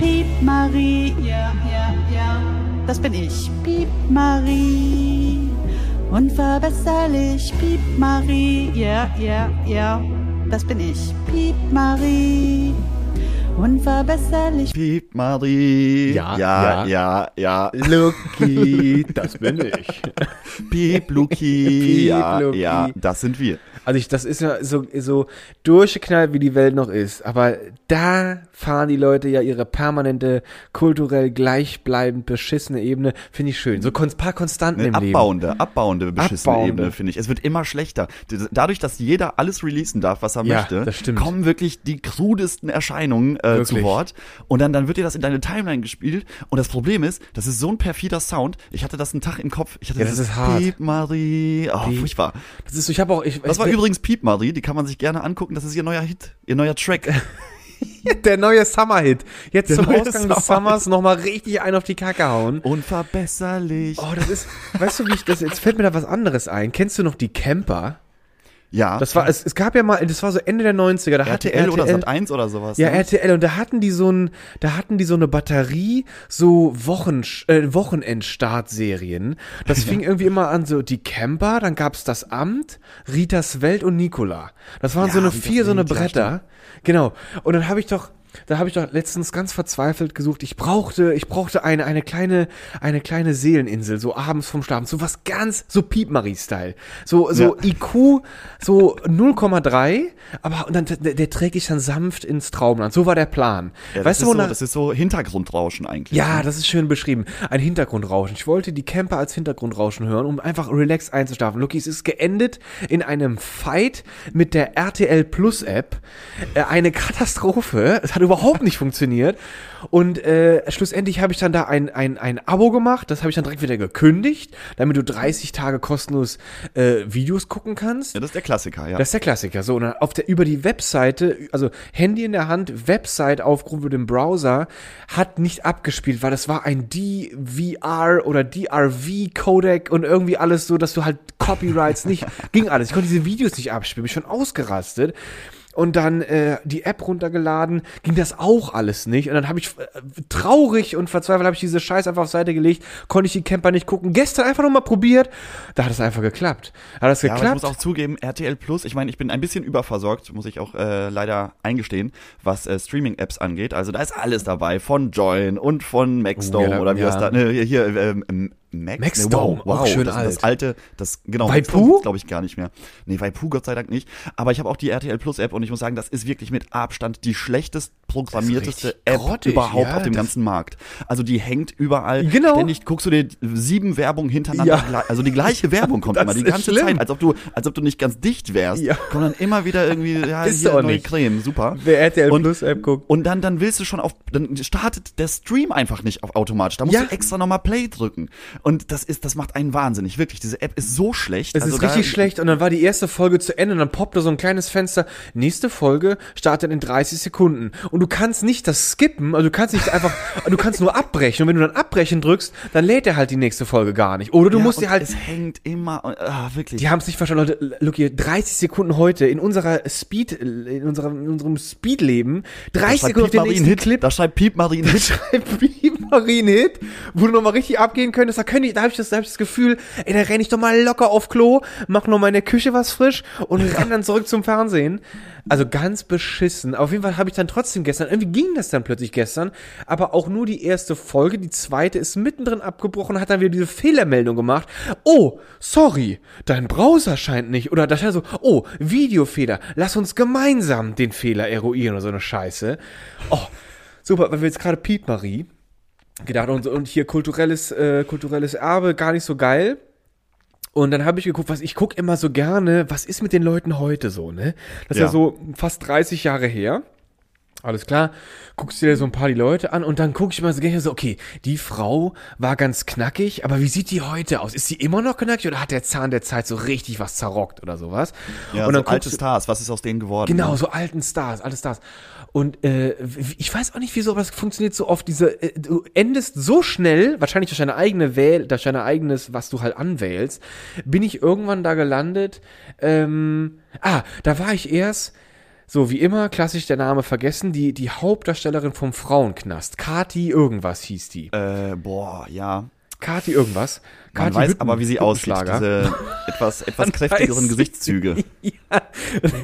Piep Marie, ja, ja, ja, das bin ich, Piep Marie. Unverbesserlich, Piep Marie, ja, ja, ja, das bin ich, Piep Marie. Unverbesserlich. Piep Marie. Ja, ja, ja, ja. Lucky, das bin ich. Piep Luki. Piep ja, Luki. ja, das sind wir. Also ich, das ist ja so, so durchgeknallt, wie die Welt noch ist. Aber da fahren die Leute ja ihre permanente, kulturell gleichbleibend beschissene Ebene. Finde ich schön. So kon paar Konstanten Eine im Leben. abbauende, abbauende, beschissene Abbauende. Ebene, finde ich. Es wird immer schlechter. Dadurch, dass jeder alles releasen darf, was er Ja, möchte, kommen wirklich die krudesten Erscheinungen äh, zu. Wort. Und dann, dann wird dir das in deine Timeline gespielt. Und das Problem ist, das ist so ein perfider Sound. Ich hatte das einen Tag im Kopf. Ich hatte Ja, das ist hart. Piep Marie. Oh, furchtbar. Das ist so, ich habe auch, ich, Das ich, war übrigens Piep Marie. Die kann man sich gerne angucken. Das ist ihr neuer Hit, ihr neuer Track. der neue Summer-Hit. Jetzt Der zum Ausgang des Summer-Hit. Summers nochmal richtig einen auf die Kacke hauen. Unverbesserlich. Oh, das ist, weißt du, wie ich das, jetzt fällt mir da was anderes ein. Kennst du noch die Camper? Ja. Das war, es, es gab ja mal, das war so Ende der 90er, da hatte RTL, RTL, oder Sat 1 oder sowas. Ja, ne? RTL und da hatten die so ein, da hatten die so eine Batterie, so Wochen, äh, Wochenendstartserien. Das fing irgendwie immer an, so die Camper, dann gab's das Amt, Ritas Welt und Nicola. Das waren Ja, so eine Ritas vier, so eine ja, Bretter. Genau. Und dann habe ich doch, da habe ich doch letztens ganz verzweifelt gesucht. Ich brauchte, ich brauchte eine, eine kleine, eine kleine Seeleninsel, so abends vom Schlafen, so was ganz, so Piep Marie-Style. So, so IQ, so 0,3, aber und dann, der, der trägt dich dann sanft ins Traumland. So war der Plan. Ja, das, weißt ist du, so, wonach, das ist so Hintergrundrauschen eigentlich. ja, ne? das ist schön beschrieben. Ein Hintergrundrauschen. Ich wollte die Camper als Hintergrundrauschen hören, um einfach relaxed einzuschlafen. Lucky, es ist geendet in einem Fight mit der RTL Plus App. Äh, eine Katastrophe. Es hat überhaupt nicht funktioniert. Und äh, schlussendlich habe ich dann da ein, ein, ein Abo gemacht. Das habe ich dann direkt wieder gekündigt, damit du 30 Tage kostenlos äh, Videos gucken kannst. Ja, das ist der Klassiker, ja. Das ist der Klassiker. So, und dann auf der, über die Webseite, also Handy in der Hand, Website aufgerufen über den Browser, hat nicht abgespielt, weil das war ein DVR oder DRV-Codec und irgendwie alles so, dass du halt Copyrights nicht, ging alles. Ich konnte diese Videos nicht abspielen, bin schon ausgerastet. Und dann äh, die App runtergeladen, ging das auch alles nicht. Und dann habe ich äh, traurig und verzweifelt habe ich diese Scheiß einfach auf Seite gelegt, konnte ich die Camper nicht gucken. Gestern einfach noch mal probiert, da hat es einfach geklappt. Hat das Ja, aber ich geklappt? muss auch zugeben, RTL Plus, ich meine, ich bin ein bisschen überversorgt, muss ich auch äh, leider eingestehen, was äh, Streaming-Apps angeht. Also da ist alles dabei, von Join und von Maxdome Oh, ja, oder wie ja. das da, ne, hier, hier ähm, ähm, Max, Maxdome, ne, wow, auch schön das, alt. das alte, das, genau, Waipu? glaube ich gar nicht mehr. Nee, Waipu Gott sei Dank nicht. Aber ich habe auch die RTL Plus App und ich muss sagen, das ist wirklich mit Abstand die schlechtest programmierteste App grottig, überhaupt ja, auf dem ganzen Markt. Also die hängt überall. Genau. Ständig guckst du dir sieben Werbungen hintereinander, Ja. also die gleiche Werbung kommt immer, die ist ganze schlimm. Zeit, als ob du, als ob du nicht ganz dicht wärst. Ja. Kommt dann immer wieder irgendwie, ja, Bist hier auch neue nicht. Creme, super. Wer RTL Und- Plus App guckt. Und dann, dann willst du schon auf, dann startet der Stream einfach nicht auf automatisch. Da musst Ja. du extra nochmal Play drücken. Und das ist, das macht einen wahnsinnig. Wirklich, diese App ist so schlecht. Es Also ist da- richtig schlecht und dann war die erste Folge zu Ende und dann poppte so ein kleines Fenster. Nächste Folge startet in 30 Sekunden. Und du kannst nicht das skippen, also du kannst nicht einfach, du kannst nur abbrechen. Und wenn du dann abbrechen drückst, dann lädt er halt die nächste Folge gar nicht. Oder du Ja, musst dir halt, Es hängt immer, ah, wirklich. die haben es nicht verstanden, Leute, look hier, 30 Sekunden heute in unserer Speed, in unserem, in unserem Speedleben, 30 da schreibt Sekunden auf Piep den nächsten Hit. Clip. Da schreibt Piep Marie einen Hit. schreibt wie Marien-Hit, wo du nochmal richtig abgehen könntest. Da, könnte ich, da habe ich, das- da hab ich das Gefühl, ey, da renne ich doch mal locker auf Klo, mach noch mal Küche was frisch und renn dann zurück zum Fernsehen. Also ganz beschissen. Auf jeden Fall habe ich dann trotzdem gestern, irgendwie ging das dann plötzlich gestern, aber auch nur die erste Folge, die zweite ist mittendrin abgebrochen, hat dann wieder diese Fehlermeldung gemacht. Oh, sorry, dein Browser scheint nicht. Oder da stand so, oh, Videofehler, lass uns gemeinsam den Fehler eruieren oder so eine Scheiße. Oh, super, weil wir jetzt gerade Piet Marie gedacht und, und hier kulturelles, äh, kulturelles Erbe, gar nicht so geil. Und dann habe ich geguckt, was ich gucke immer so gerne, was ist mit den Leuten heute so, ne? Das ist ja Ja. so fast 30 Jahre her. Alles klar, guckst dir so ein paar die Leute an und dann gucke ich mal so okay, die Frau war ganz knackig, aber wie sieht die heute aus? Ist sie immer noch knackig oder hat der Zahn der Zeit so richtig was zerrockt oder sowas? Ja, und dann so alte Stars, was ist aus denen geworden? Genau, ne? so alten Stars, alte Stars. Und äh, ich weiß auch nicht, wieso, aber es funktioniert so oft. Diese, äh, du endest so schnell, wahrscheinlich durch deine eigene Wähl, durch dein eigenes, was du halt anwählst, bin ich irgendwann da gelandet. Ähm, ah, da war ich erst So, wie immer, klassisch der Name vergessen, die, die Hauptdarstellerin vom Frauenknast. Kati irgendwas hieß die. Äh, boah, ja. Kati irgendwas. Man Kati weiß Hütten- aber, wie sie aussieht. Diese etwas, etwas kräftigeren Gesichtszüge. Ja,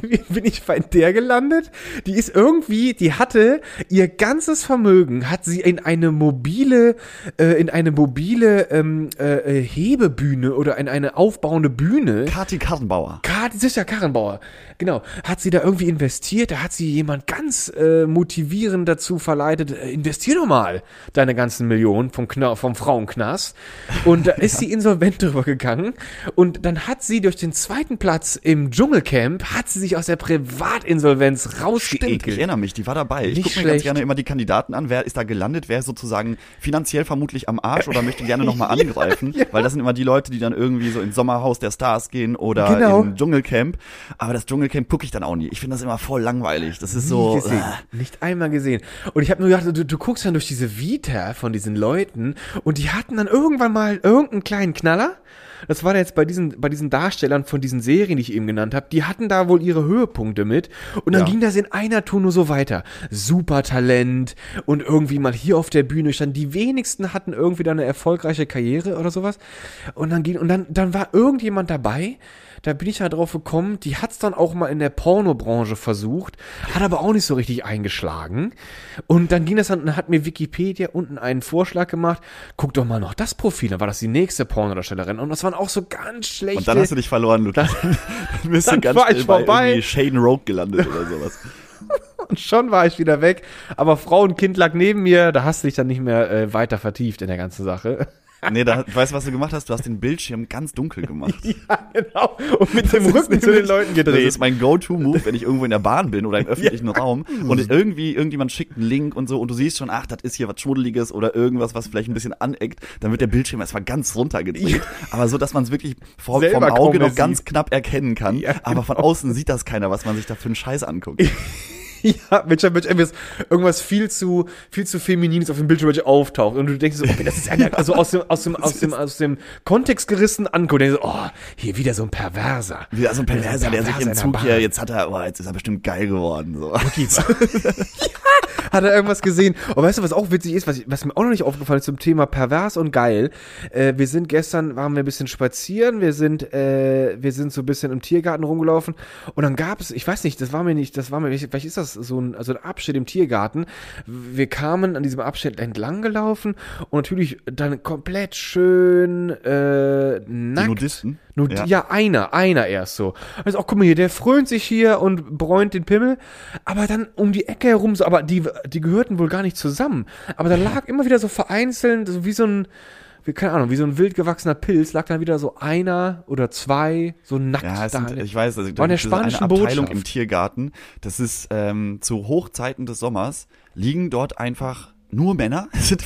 wie bin ich bei der gelandet? Die ist irgendwie, die hatte ihr ganzes Vermögen, hat sie in eine mobile, äh, in eine mobile ähm, äh, äh, Hebebühne oder in eine aufbauende Bühne. Kati Karrenbauer. Kati, sicher Karrenbauer, genau, hat sie da irgendwie investiert, da hat sie jemand ganz äh, motivierend dazu verleitet, äh, investier doch mal deine ganzen Millionen vom, Kna vom Frauenknast. Und da ist sie insolvent drüber gegangen und dann hat sie durch den zweiten Platz im Dschungelcamp, hat sie sich aus der Privatinsolvenz Stimmt, ich rausgeekelt. erinnere mich, die war dabei. Ich Nicht gucke mir ganz gerne immer die Kandidaten an. Wer ist da gelandet? Wer ist sozusagen finanziell vermutlich am Arsch oder möchte gerne nochmal angreifen? Weil das sind immer die Leute, die dann irgendwie so ins Sommerhaus der Stars gehen oder Genau. im Dschungelcamp. Aber das Dschungelcamp gucke ich dann auch nie. Ich finde das immer voll langweilig. Das ist so. Gesehen. äh, Nicht einmal gesehen. Und ich habe nur gedacht, du, du guckst dann durch diese Vita von diesen Leuten und die hatten dann irgendwann mal irgendeinen kleinen Knaller. Das war jetzt bei diesen, bei diesen Darstellern von diesen Serien, die ich eben genannt habe, die hatten da wohl ihre Höhepunkte mit. Und dann Ja. ging das in einer Tour nur so weiter. Super Talent und irgendwie mal hier auf der Bühne stand. Die wenigsten hatten irgendwie da eine erfolgreiche Karriere oder sowas. Und dann ging, und dann, dann war irgendjemand dabei, da bin ich halt drauf gekommen, die hat's dann auch mal in der Pornobranche versucht, hat aber auch nicht so richtig eingeschlagen. Und dann ging das dann, dann hat mir Wikipedia unten einen Vorschlag gemacht, guck doch mal noch das Profil, dann war das die nächste Pornodarstellerin. Und das waren auch so ganz schlechte. Und dann hast du dich verloren, Lukas. Dann bist dann du ganz war ich schnell bei vorbei. irgendwie Shaden Rogue gelandet oder sowas. und schon war ich wieder weg. Aber Frau und Kind lag neben mir, da hast du dich dann nicht mehr äh, weiter vertieft in der ganzen Sache. Nee, da, weißt du, was du gemacht hast? Du hast den Bildschirm ganz dunkel gemacht. ja, genau. Und mit dem Rücken zu den Leuten Das gedreht. ist mein Go-To-Move, wenn ich irgendwo in der Bahn bin oder im öffentlichen Raum und irgendwie irgendjemand schickt einen Link und so und du siehst schon, ach, das ist hier was Schmuddeliges oder irgendwas, was vielleicht ein bisschen aneckt, dann wird der Bildschirm erstmal ganz runtergedreht. Aber so, dass man es wirklich vor, vom Auge noch ganz sieht. knapp erkennen kann. Ja, Aber von außen sieht das keiner, was man sich da für einen Scheiß anguckt. Ja, Mensch, Mensch, irgendwas, irgendwas viel zu, viel zu Feminines auf dem Bildschirm auftaucht. Und du denkst so, okay, das ist einer, also aus dem, aus dem, aus dem, aus dem Kontext gerissen anguckt. Denkst so, oh, hier wieder so ein Perverser. Wieder so ein Perverser, der sich im Zug hier, jetzt hat er, oh, jetzt ist er bestimmt geil geworden. So. Hat er irgendwas gesehen? Und weißt du, was auch witzig ist, was, was mir auch noch nicht aufgefallen ist zum Thema pervers und geil? Äh, wir sind gestern, waren wir ein bisschen spazieren, wir sind, äh, wir sind so ein bisschen im Tiergarten rumgelaufen und dann gab es, ich weiß nicht, das war mir nicht, das war mir, vielleicht ist das so ein, also ein Abschnitt im Tiergarten. Wir kamen an diesem Abschnitt entlang gelaufen und natürlich dann komplett schön äh, nackt. Nudisten? Nur, Ja. ja. einer, einer erst so. Also auch, guck mal hier, der frönt sich hier und bräunt den Pimmel, aber dann um die Ecke herum so, aber die, die gehörten wohl gar nicht zusammen. Aber da lag immer wieder so vereinzelt, so wie so ein, wie, keine Ahnung, wie so ein wild gewachsener Pilz, lag dann wieder so einer oder zwei, so nackt Ja, da. sind, ich weiß, also, War der diese eine spanischen Abteilung Botschaft. im Tiergarten. Das ist ähm, zu Hochzeiten des Sommers liegen dort einfach nur Männer. Es sind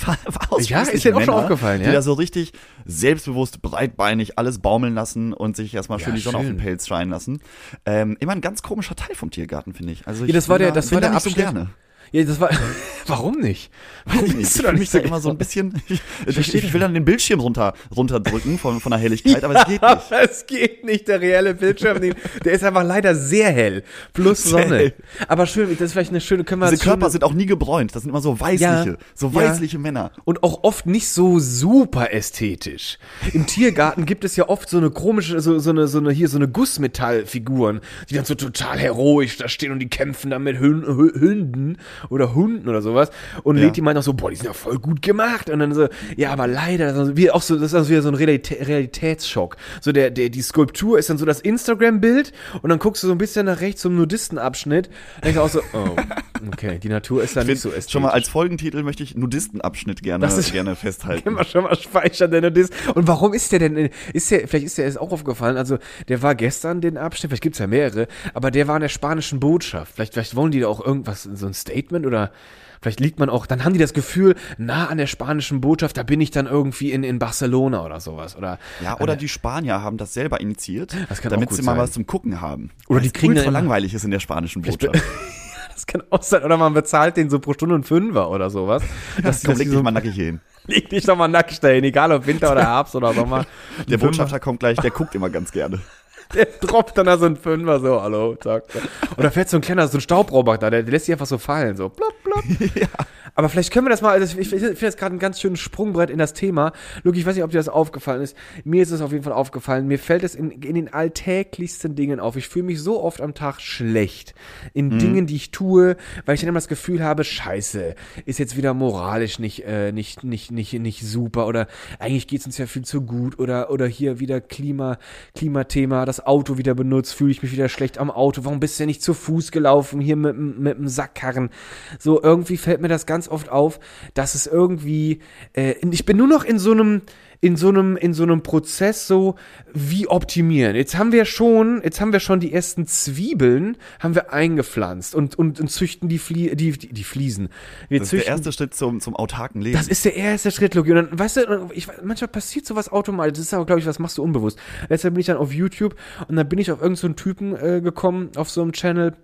Ja, ist dir auch schon Männer, aufgefallen, Die ja? da so richtig selbstbewusst, breitbeinig alles baumeln lassen und sich erstmal schön Ja, die Sonne auf schön. den Pelz scheinen lassen. Ähm, immer ein ganz komischer Teil vom Tiergarten, finde ich. Also ich Ja, das war der- da, das war da der so Abschnitt- gerne. Ja, das war, warum nicht? Weiß ich Ich fühle mich nicht da so immer so ein bisschen, ich, ich, ich will dann den Bildschirm runter, runterdrücken von, von der Helligkeit, aber es geht nicht. Es geht nicht, der reelle Bildschirm, der ist einfach leider sehr hell, plus Sehr Sonne. hell. Aber schön, das ist vielleicht eine schöne, können wir Diese als schöne- Körper sind auch nie gebräunt. Das sind immer so weißliche, Ja, so ja. weißliche Männer. und auch oft nicht so super ästhetisch. Im Tiergarten gibt es ja oft so eine komische, so, so eine, so eine, hier so eine Gussmetallfiguren, die dann so total heroisch da stehen und die kämpfen dann mit Hün- Hü- Hünden oder Hunden oder sowas. Und Ja. Leti meint auch so, boah, die sind ja voll gut gemacht. Und dann so, ja, aber leider, also wie auch so, das ist also wieder so ein Realitä Realitätsschock. So der, der, die Skulptur ist dann so das Instagram-Bild und dann guckst du so ein bisschen nach rechts zum Nudistenabschnitt. Denkst du auch so, oh, okay, die Natur ist da nicht so ästhetisch. Schon mal als Folgentitel möchte ich Nudistenabschnitt gerne, Das ist- gerne festhalten. Immer schon mal speichern, der Nudist. Und warum ist der denn, ist der, vielleicht ist der jetzt auch aufgefallen, also der war gestern den Abschnitt, vielleicht gibt's ja mehrere, aber der war in der spanischen Botschaft. Vielleicht, vielleicht wollen die da auch irgendwas, so ein Statement oder vielleicht liegt man auch, dann haben die das Gefühl, nah an der spanischen Botschaft, da bin ich dann irgendwie in, in Barcelona oder sowas. Oder, Ja, oder die Spanier haben das selber initiiert, Das damit sie mal sein. was zum Gucken haben. Oder die kriegen ultra langweilig ist in der spanischen Botschaft. das kann auch sein, oder man bezahlt den so pro Stunde einen Fünfer oder sowas. Das die- Komm, leg dich so, mal nackig hin. leg dich doch mal nackt dahin, egal ob Winter oder Herbst oder Sommer. Der Fünfer. Botschafter kommt gleich, der guckt immer ganz gerne. Der droppt dann da so ein Fünfer, so, hallo, zack. Und da fährt so ein kleiner, so ein Staubroboter, der, der lässt sich einfach so fallen, so, plopp, plopp. Aber vielleicht können wir das mal, also ich, ich finde das gerade ein ganz schönes Sprungbrett in das Thema. Luki, ich weiß nicht, ob dir das aufgefallen ist. Mir ist es auf jeden Fall aufgefallen. Mir fällt es in, in den alltäglichsten Dingen auf. Ich fühle mich so oft am Tag schlecht in Dingen, die ich tue, weil ich dann immer das Gefühl habe, scheiße, ist jetzt wieder moralisch nicht, äh, nicht, nicht, nicht, nicht super oder eigentlich geht's uns ja viel zu gut oder, oder hier wieder Klima, Klimathema, das Auto wieder benutzt, fühle ich mich wieder schlecht am Auto. Warum bist du ja nicht zu Fuß gelaufen hier mit, mit dem Sackkarren? So, irgendwie fällt mir das ganz oft auf, dass es irgendwie, äh, ich bin nur noch in so einem, in so einem, in so einem Prozess so, wie optimieren. Jetzt haben wir schon, jetzt haben wir schon die ersten Zwiebeln, haben wir eingepflanzt und, und, und züchten die, Flie die, die, die Fliesen. Wir Das ist der züchten, erste Schritt zum, zum autarken Leben. das ist der erste Schritt, Loki. Und dann, weißt du, ich, manchmal passiert sowas automatisch. Das ist aber, glaube ich, was machst du unbewusst. Letztes bin ich dann auf YouTube und dann bin ich auf irgendeinen so einen Typen äh, gekommen, auf so einem Channel,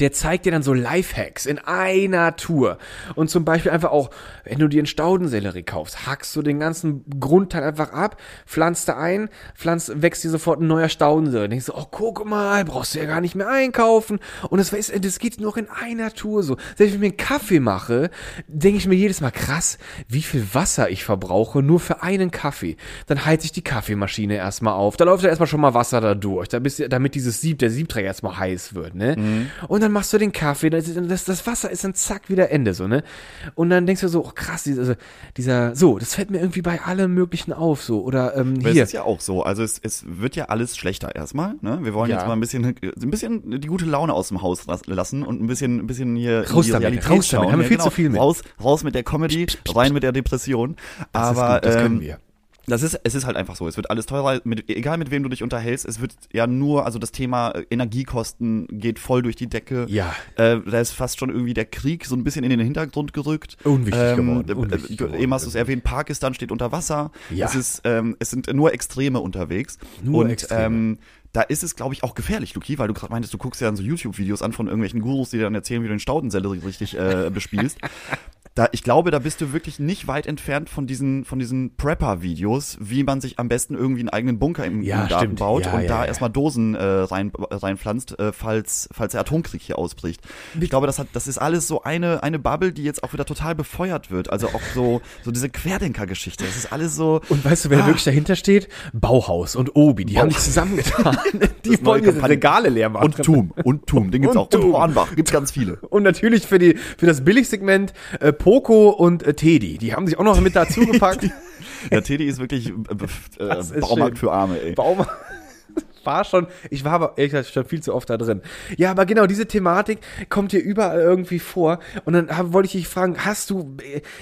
der zeigt dir dann so Lifehacks in einer Tour. Und zum Beispiel einfach auch, wenn du dir einen Staudensellerie kaufst, hackst du den ganzen Grundteil einfach ab, pflanzt da ein, pflanzt, wächst dir sofort ein neuer Staudensellerie. Denkst du, oh, guck mal, brauchst du ja gar nicht mehr einkaufen. Und das, das geht noch in einer Tour so. Selbst wenn ich mir einen Kaffee mache, denke ich mir jedes Mal, krass, wie viel Wasser ich verbrauche nur für einen Kaffee. Dann heizt ich die Kaffeemaschine erstmal auf. Da läuft ja erstmal schon mal Wasser da durch, damit dieses Sieb, der Siebträger erstmal heiß wird, ne? Und dann machst du den Kaffee, das, das, das Wasser ist dann zack wieder Ende, so, ne? Und dann denkst du so, oh, krass, dieser, dieser, so, das fällt mir irgendwie bei allem Möglichen auf, so, oder, ähm, Aber hier. Es ist ja auch so. Also es, es wird ja alles schlechter erstmal. Ne? Wir wollen Ja. jetzt mal ein bisschen, ein bisschen die gute Laune aus dem Haus las- lassen und ein bisschen, ein bisschen hier Raus damit, Realität raus damit. schauen. Haben wir Ja, viel genau. zu viel mit. Raus, raus mit der Comedy, rein mit der Depression. Aber das können ähm, wir. Das ist, es ist halt einfach so. Es wird alles teurer, mit, egal mit wem du dich unterhältst. Es wird ja nur, also das Thema äh, Energiekosten geht voll durch die Decke. Ja. Äh, da ist fast schon irgendwie der Krieg so ein bisschen in den Hintergrund gerückt. Unwichtig geworden, äh, unwichtig du, geworden. Eben hast du es erwähnt, Pakistan steht unter Wasser. Ja. Es ist, ähm, es sind nur Extreme unterwegs. Nur und Extreme. Ähm, da ist es, glaube ich, auch gefährlich, Luki, weil du gerade meintest, du guckst ja dann so YouTube-Videos an von irgendwelchen Gurus, die dann erzählen, wie du den Staudensellerie richtig äh, bespielst. Da, ich glaube, da bist du wirklich nicht weit entfernt von diesen, von diesen Prepper-Videos, wie man sich am besten irgendwie einen eigenen Bunker im, Ja, im Garten stimmt. baut Ja, und ja, da erstmal Dosen äh, rein, reinpflanzt, äh, falls, falls der Atomkrieg hier ausbricht. Ich glaube, das hat, das ist alles so eine, eine Bubble, die jetzt auch wieder total befeuert wird. Also auch so, so diese Querdenker-Geschichte. Das ist alles so. Und weißt du, wer Ah. wirklich dahinter steht? Bauhaus und Obi, die haben sich zusammengetan. die wollen Kampagne. Regale leer machen. Und Tum, und Tum, den gibt's Und auch. Und Tum. Hornbach, gibt's ganz viele. Und natürlich für die für das Billigsegment äh, Poco und äh, Teddy. Die haben sich auch noch mit dazu gepackt. Der Teddy ist wirklich äh, Baumarkt schön. für Arme, ey. Baum war schon, ich war aber ehrlich gesagt schon viel zu oft da drin. Ja, aber genau, diese Thematik kommt hier überall irgendwie vor. Und dann hab, wollte ich dich fragen, hast du,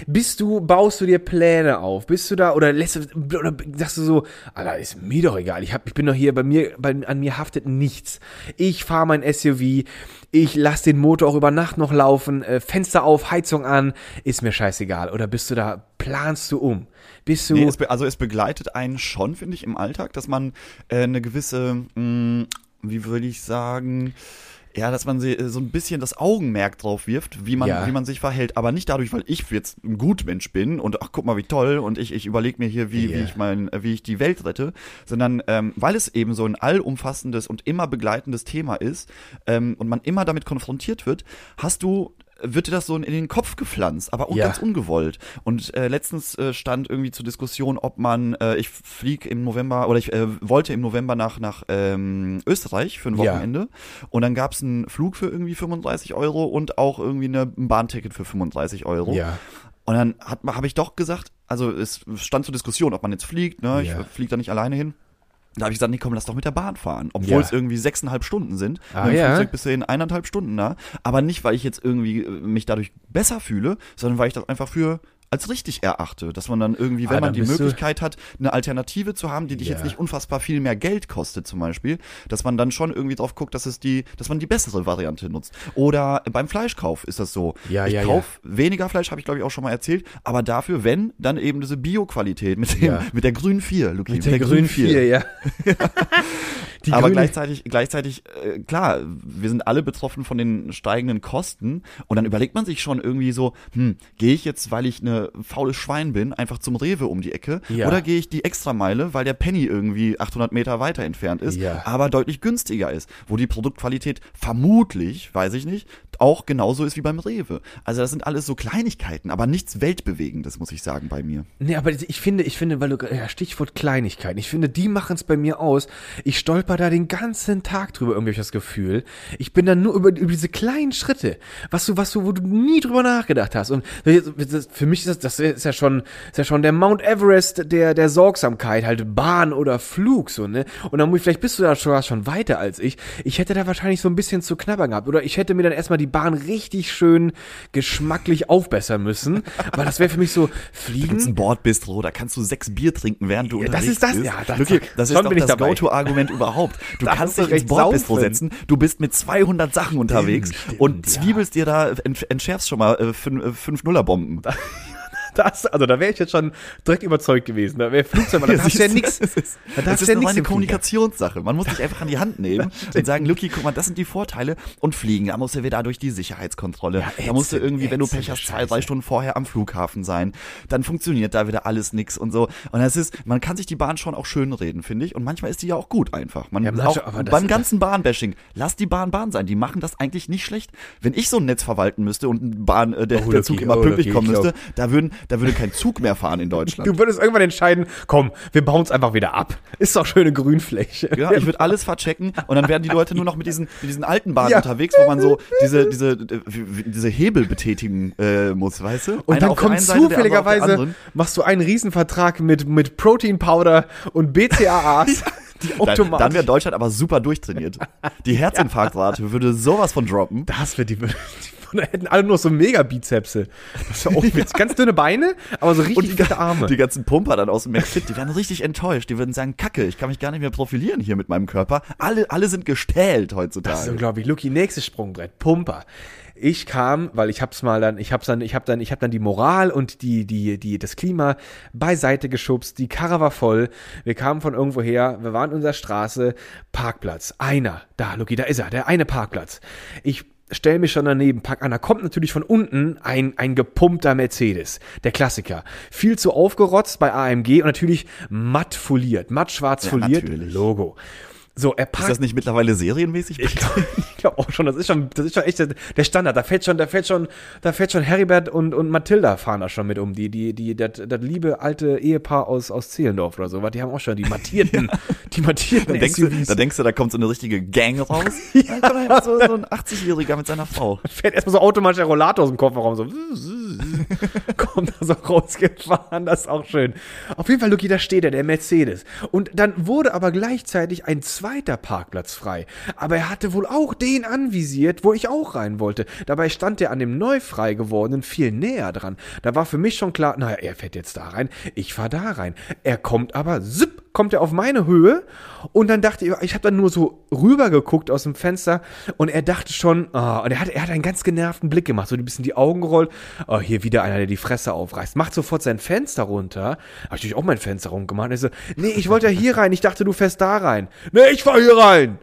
bist du, baust du dir Pläne auf? Bist du da oder lässt du, oder sagst du so, Alter, ist mir doch egal. Ich hab, ich bin doch hier, bei mir, bei, an mir haftet nichts. Ich fahre mein SUV, ich lass den Motor auch über Nacht noch laufen, äh, Fenster auf, Heizung an, ist mir scheißegal. Oder bist du da, planst du um? Bist du, Nee, es, also es begleitet einen schon, finde ich, im Alltag, dass man äh, eine gewisse, mh, wie würde ich sagen, ja, dass man sie, äh, so ein bisschen das Augenmerk drauf wirft, wie man, Ja. wie man sich verhält. Aber nicht dadurch, weil ich jetzt ein Gutmensch bin und ach, guck mal, wie toll und ich, ich überlege mir hier, wie, Ja. wie ich mein, äh, wie ich die Welt rette, sondern ähm, weil es eben so ein allumfassendes und immer begleitendes Thema ist ähm, und man immer damit konfrontiert wird, hast du wird dir das so in den Kopf gepflanzt, aber auch Ja. ganz ungewollt. Und äh, letztens äh, stand irgendwie zur Diskussion, ob man, äh, ich flieg im November oder ich äh, wollte im November nach nach ähm, Österreich für ein Ja. Wochenende und dann gab's einen Flug für irgendwie 35 Euro und auch irgendwie eine, ein Bahnticket für 35 Euro. ja. Und dann habe ich doch gesagt, also es stand zur Diskussion, ob man jetzt fliegt, ne? Ich Ja. äh, flieg da nicht alleine hin. Da habe ich gesagt, nee, komm, lass doch mit der Bahn fahren. Obwohl Ja. es irgendwie sechseinhalb Stunden sind. Ah, mit dem ja. Flugzeug bist du in eineinhalb Stunden da. Aber nicht, weil ich jetzt irgendwie äh, mich dadurch besser fühle, sondern weil ich das einfach für als richtig erachte. Dass man dann irgendwie, wenn Ah, man die Möglichkeit hat, eine Alternative zu haben, die dich Ja. jetzt nicht unfassbar viel mehr Geld kostet zum Beispiel, dass man dann schon irgendwie drauf guckt, dass es die, dass man die bessere Variante nutzt. Oder beim Fleischkauf ist das so. Ja, ich ja, kauf weniger Fleisch, habe ich glaube ich auch schon mal erzählt, aber dafür, wenn, dann eben diese Bio-Qualität mit dem, Ja. mit der grünen 4, Luki. Mit der grünen 4, ja. Die aber grüne- gleichzeitig, gleichzeitig, äh, klar, wir sind alle betroffen von den steigenden Kosten und dann überlegt man sich schon irgendwie so, hm, gehe ich jetzt, weil ich eine faules Schwein bin, einfach zum Rewe um die Ecke Ja. oder gehe ich die Extrameile, weil der Penny irgendwie 800 Meter weiter entfernt ist, Ja. aber deutlich günstiger ist, wo die Produktqualität vermutlich, weiß ich nicht, auch genauso ist wie beim Rewe. Also das sind alles so Kleinigkeiten, aber nichts Weltbewegendes, muss ich sagen, bei mir. Nee, aber ich finde, ich finde, weil du, ja, Stichwort Kleinigkeiten, ich finde, die machen es bei mir aus. Ich stolper da den ganzen Tag drüber, irgendwie hab ich das Gefühl. Ich bin dann nur über, über diese kleinen Schritte, was du, was du, wo du nie drüber nachgedacht hast. Und das, für mich ist das, das ist ja schon, ist ja schon der Mount Everest der, der Sorgsamkeit, halt Bahn oder Flug, so, ne? Und dann vielleicht bist du da schon, schon weiter als ich. Ich hätte da wahrscheinlich so ein bisschen zu knabbern gehabt. Oder ich hätte mir dann erstmal die Bahn richtig schön geschmacklich aufbessern müssen. Weil das wäre für mich so, Fliegen. gibt's ein Bordbistro, da kannst du sechs Bier trinken, während du Ja, das unterwegs ist das- bist. ja, das- Wirklich, das ist doch das. Go-To-Argument überhaupt. Du Da kannst dich ins recht, Bordbistro setzen, du bist mit 200 Sachen unterwegs stimmt, und ja. zwiebelst dir da, ent, entschärfst schon mal äh, fünf, äh, fünf Nullerbomben. Das, also da wäre ich jetzt schon direkt überzeugt gewesen. Da wäre Flugzeug, da darfst du ja nichts. Es ist, Da darfst ist ja nur eine. Kommunikationssache. Man muss dich einfach an die Hand nehmen und sagen, Lucky, guck mal, das sind die Vorteile. Und fliegen, da musst du wieder durch die Sicherheitskontrolle. Ja, da musst du ätzend, irgendwie, wenn du Pech hast, zwei, drei Stunden vorher am Flughafen sein. Dann funktioniert da wieder alles nix und so. Und das ist, man kann sich die Bahn schon auch schön reden, finde ich. Und manchmal ist die ja auch gut einfach. Man, Ja, auch das- beim ganzen Bahnbashing, lass die Bahn Bahn sein. Die machen das eigentlich nicht schlecht. Wenn ich so ein Netz verwalten müsste und ein Bahn, äh, der, Oh, der Zug Lucky, immer oh, pünktlich Lucky, kommen müsste, da würden, da würde kein Zug mehr fahren in Deutschland. Du würdest irgendwann entscheiden, komm, wir bauen es einfach wieder ab. Ist doch schöne Grünfläche. Ja, ich würde alles verchecken und dann werden die Leute nur noch mit diesen, mit diesen alten Bahnen Ja. unterwegs, wo man so diese, diese, äh, diese Hebel betätigen äh, muss, weißt du? Und Einer dann kommt zufälligerweise, machst du einen Riesenvertrag mit, mit Protein Powder und BCAAs, die Dann, automatisch. dann wäre Deutschland aber super durchtrainiert. Die Herzinfarktrate würde sowas von droppen. das wird die, die da hätten alle nur so Mega-Bizepse. Das wäre auch witzig. Ganz dünne Beine, aber so richtig fette Arme. die ganzen Pumper dann aus dem McFit, die wären richtig enttäuscht. Die würden sagen, Kacke, ich kann mich gar nicht mehr profilieren hier mit meinem Körper. Alle, alle sind gestählt Das ist heutzutage. unglaublich. Lucky, nächstes Sprungbrett. Pumper. Ich kam, weil ich hab's mal dann, ich hab's dann, ich hab dann, ich hab dann die Moral und die, die, die, das Klima beiseite geschubst. Die Karre war voll. Wir kamen von irgendwo her. Wir waren in unserer Straße. Parkplatz. Einer. Da, Lucky, da ist er. Der eine Parkplatz. Ich stell mich schon daneben, pack an. Da kommt natürlich von unten ein, ein gepumpter Mercedes. Der Klassiker. Viel zu aufgerotzt bei AMG und natürlich matt foliert. Matt schwarz Ja, foliert. natürlich. Logo. So, er parkt Ist das nicht mittlerweile serienmäßig? ich glaube glaub auch schon, das ist schon, das ist schon echt der, Standard. Da fällt schon, da fällt schon, da fällt schon Heribert und, und Mathilda fahren da schon mit um. Die, die, die, das, liebe alte Ehepaar aus, aus Zehlendorf oder so, die haben auch schon die mattierten, die mattierten Dann denkst, du, da denkst du, da kommt so eine richtige Gang raus. ja. so, so ein 80-Jähriger mit seiner Frau. fährt erstmal so automatisch der Rollator aus dem Kofferraum, so, kommt da so rausgefahren, das ist auch schön. Auf jeden Fall, Lucky, da steht er, der Mercedes. Und dann wurde aber gleichzeitig ein zweiter Parkplatz frei. Aber er hatte wohl auch den anvisiert, wo ich auch rein wollte. Dabei stand er an dem neu frei gewordenen viel näher dran. Da war für mich schon klar, naja, er fährt jetzt da rein, ich fahr da rein. Er kommt aber, zipp, kommt er auf meine Höhe und dann dachte ich, ich habe dann nur so rüber geguckt aus dem Fenster und er dachte schon, ah, und er hat, er hat einen ganz genervten Blick gemacht, so ein bisschen die Augen gerollt, oh, hier wieder einer, der die Fresse aufreißt, macht sofort sein Fenster runter, hab ich natürlich auch mein Fenster rumgemacht, und er so, nee, ich wollte ja hier rein, ich dachte, du fährst da rein, nee, ich fahr hier rein.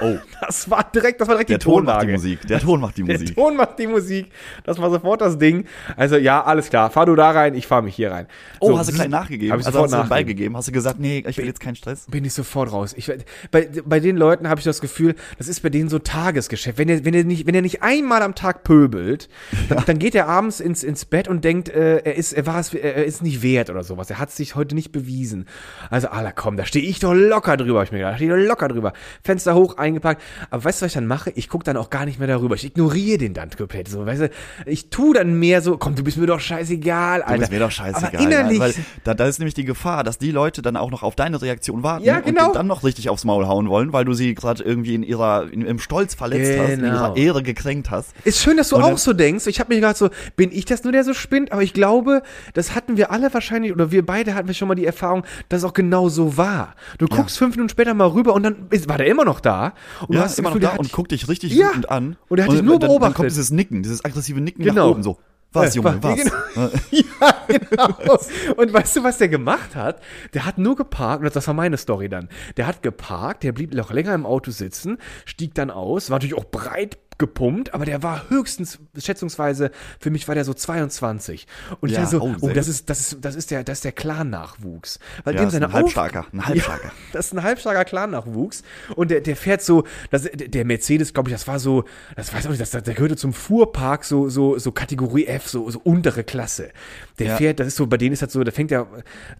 Oh. Das war direkt, das war direkt Der die Ton macht die Musik. Der Ton macht die Der Musik. Ton macht die Musik. Das war sofort das Ding. Also ja, alles klar. Fahr du da rein, ich fahr mich hier rein. Oh, So, hast du gleich nachgegeben? Hab ich also sofort hast du nachgegeben. beigegeben? Hast du gesagt, nee, ich will jetzt keinen Stress? Bin ich sofort raus. Ich, bei, bei den Leuten habe ich das Gefühl, das ist bei denen so Tagesgeschäft. Wenn er, wenn er, nicht, wenn er nicht einmal am Tag pöbelt, dann, dann geht er abends ins, ins Bett und denkt, äh, er, ist, er, war es, er ist nicht wert oder sowas. Er hat sich heute nicht bewiesen. Also, Alter, komm, da stehe ich doch locker drüber, hab ich mir gedacht. Da stehe ich doch locker drüber. Fenster hoch, eingepackt. Aber weißt du, was ich dann mache? Ich gucke dann auch gar nicht mehr darüber. Ich ignoriere den dann komplett. So, weißt du, ich tu dann mehr so, komm, du bist mir doch scheißegal, Alter. Du bist mir doch scheißegal. Aber innerlich, Weil da, da ist nämlich die Gefahr, dass die Leute dann auch noch auf deine Reaktion warten Ja, genau. und dann noch richtig aufs Maul hauen wollen, weil du sie gerade irgendwie in ihrer, in, im Stolz verletzt hast, in Genau. ihrer Ehre gekränkt hast. Ist schön, dass du Und auch dann- so denkst. Ich habe mir gerade so, bin ich das nur, der so spinnt? Aber ich glaube, das hatten wir alle wahrscheinlich, oder wir beide hatten wir schon mal die Erfahrung, dass es auch genau so war. Du guckst fünf Minuten später mal rüber und dann ist, war der immer noch da. Und du Ja, hast ist das immer noch Gefühl, der da und guckt dich richtig Ja. wütend an. Und er hat dich nur dann, Dann beobachtet. kommt dieses Nicken, dieses aggressive Nicken Genau. nach oben so. Was, Junge, was? was? Ja, genau. Und weißt du, was der gemacht hat? Der hat nur geparkt, und das war meine Story dann. Der hat geparkt, der blieb noch länger im Auto sitzen, stieg dann aus, war natürlich auch breit gepumpt, aber der war höchstens, schätzungsweise, für mich war der so 22. Und ich Ja, dachte so, oh, oh, das ist, das ist, das ist der, das ist der Clan-Nachwuchs. Weil Ja, dem seine ein Halbstarker, ein Halbstarker. Ja, das ist ein halbstarker Clan-Nachwuchs. Und der, der fährt so, das, der Mercedes, glaube ich, das war so, das weiß ich auch nicht, das, der gehörte zum Fuhrpark, so, so, so Kategorie F, so, so untere Klasse. Der Ja. fährt, das ist so, bei denen ist das so, da fängt ja,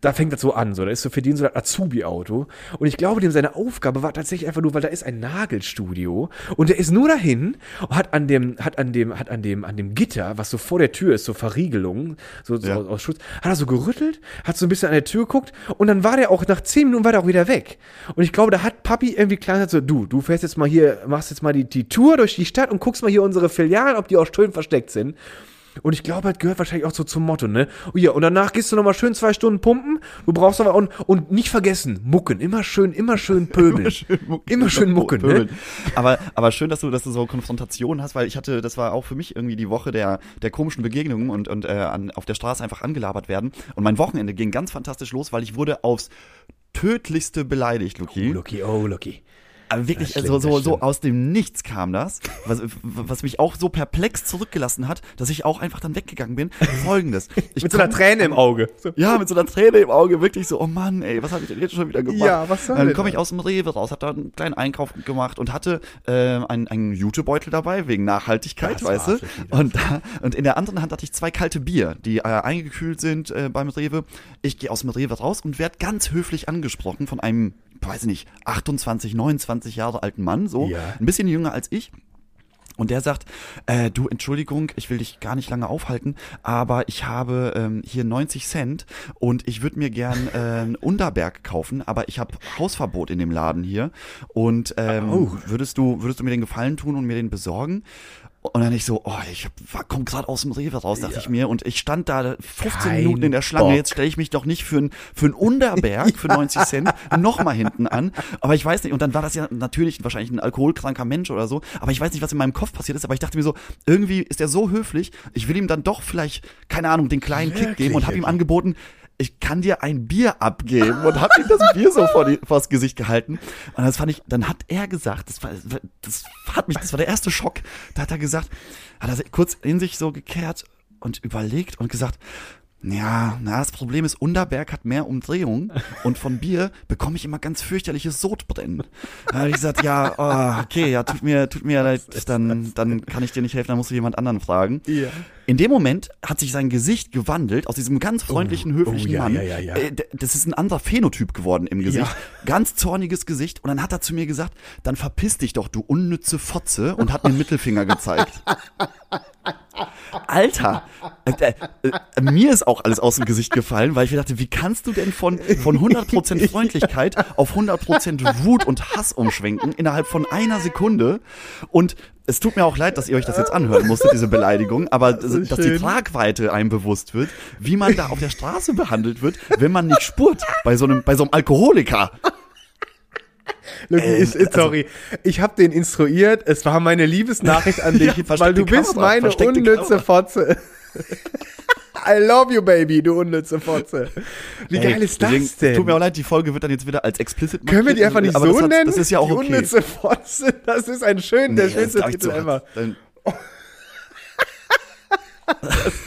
da fängt das so an, so, da ist so für den so ein Azubi-Auto. Und ich glaube, dem seine Aufgabe war tatsächlich einfach nur, weil da ist ein Nagelstudio und der ist nur dahin hat an dem, hat an dem, hat an dem, an dem Gitter, was so vor der Tür ist, so Verriegelung, so, so Ja. aus Schutz, hat er so gerüttelt, hat so ein bisschen an der Tür geguckt und dann war der auch, nach zehn Minuten war der auch wieder weg. Und ich glaube, da hat Papi irgendwie klar gesagt so, du, du fährst jetzt mal hier, machst jetzt mal die, die Tour durch die Stadt und guckst mal hier unsere Filialen, ob die auch schön versteckt sind. Und ich glaube, das gehört wahrscheinlich auch so zum Motto, ne? Oh ja, und danach gehst du nochmal schön zwei Stunden pumpen. Du brauchst aber und, und nicht vergessen, mucken. Immer schön, immer schön pöbeln. Immer schön mucken, ne? Pöbeln. Aber, aber schön, dass du, dass du so Konfrontationen hast, weil ich hatte, das war auch für mich irgendwie die Woche der, der komischen Begegnungen und, und äh, an, auf der Straße einfach angelabert werden. Und mein Wochenende ging ganz fantastisch los, weil ich wurde aufs tödlichste beleidigt, Luki. Oh, Lucky, oh, Lucky. Aber wirklich, ist so, so, aus dem Nichts kam das, was, was mich auch so perplex zurückgelassen hat, dass ich auch einfach dann weggegangen bin. Folgendes. Ich Mit so einer Träne im Auge. Ja, mit so einer Träne im Auge, wirklich so, oh Mann, ey, was habe ich denn jetzt schon wieder gemacht? Ja, was soll Dann komme ich aus dem Rewe raus, habe da einen kleinen Einkauf gemacht und hatte äh, einen, einen Jutebeutel dabei, wegen Nachhaltigkeit, Das weißt du? Und, da, und in der anderen Hand hatte ich zwei kalte Bier, die äh, eingekühlt sind äh, beim Rewe. Ich gehe aus dem Rewe raus und werde ganz höflich angesprochen von einem, weiß ich nicht, 28, 29 Jahre alten Mann, so, Ja. ein bisschen jünger als ich. Und der sagt, äh, du, Entschuldigung, ich will dich gar nicht lange aufhalten, aber ich habe ähm, hier 90 Cent und ich würde mir gern äh, einen Unterberg kaufen, aber ich habe Hausverbot in dem Laden hier. Und ähm, Oh. würdest du würdest du mir den Gefallen tun und mir den besorgen? Und dann ich so, oh, ich komm gerade aus dem Rewe raus, dachte ich mir. Und ich stand da 15 Kein Minuten in der Schlange. Bock. Jetzt stelle ich mich doch nicht für einen für einen Unterberg für 90 Cent nochmal hinten an. Aber ich weiß nicht. Und dann war das ja natürlich wahrscheinlich ein alkoholkranker Mensch oder so. Aber ich weiß nicht, was in meinem Kopf passiert ist. Aber ich dachte mir so, irgendwie ist er so höflich. Ich will ihm dann doch vielleicht, keine Ahnung, den kleinen Kick geben und habe ihm Wirklich? angeboten, ich kann dir ein Bier abgeben und habe ihm das Bier so vor die, vors Gesicht gehalten. Und das fand ich, dann hat er gesagt, das war, das hat mich, das war der erste Schock. Da hat er gesagt, hat er kurz in sich so gekehrt und überlegt und gesagt, ja, na, das Problem ist, Unterberg hat mehr Umdrehung und von Bier bekomme ich immer ganz fürchterliches Sodbrennen. Da habe ich gesagt, ja, oh, okay, ja, tut mir, tut mir leid, dann, dann kann ich dir nicht helfen, dann musst du jemand anderen fragen. Ja. In dem Moment hat sich sein Gesicht gewandelt aus diesem ganz freundlichen, Oh, höflichen oh, ja, Mann. ja, ja, ja. Äh, Das ist ein anderer Phänotyp geworden im Gesicht. Ja. Ganz zorniges Gesicht. Und dann hat er zu mir gesagt, dann verpiss dich doch, du unnütze Fotze. Und hat mir den Mittelfinger gezeigt. Alter, äh, äh, äh, mir ist auch alles aus dem Gesicht gefallen, weil ich mir dachte, wie kannst du denn von, von 100% Freundlichkeit auf 100% Wut und Hass umschwenken innerhalb von einer Sekunde? Und es tut mir auch leid, dass ihr euch das jetzt anhören musstet, diese Beleidigung, aber dass die schön. Tragweite einem bewusst wird, wie man da auf der Straße behandelt wird, wenn man nicht spurt bei so einem, bei so einem Alkoholiker. Äh, ist, also- sorry. Ich habe den instruiert. Es war meine Liebesnachricht an dich, Ja, weil du versteckte bist Kamera, meine unnütze Kamera. Fotze. I love you, baby, du unnütze Fotze. Wie Ey, geil ist das deswegen, denn? Tut mir auch leid, die Folge wird dann jetzt wieder als explicit Können wir die einfach nicht so das hat- nennen? Das ist ja auch die okay. unnütze Fotze, das ist ein schön, der Nee, das schönste Titel ever. dann-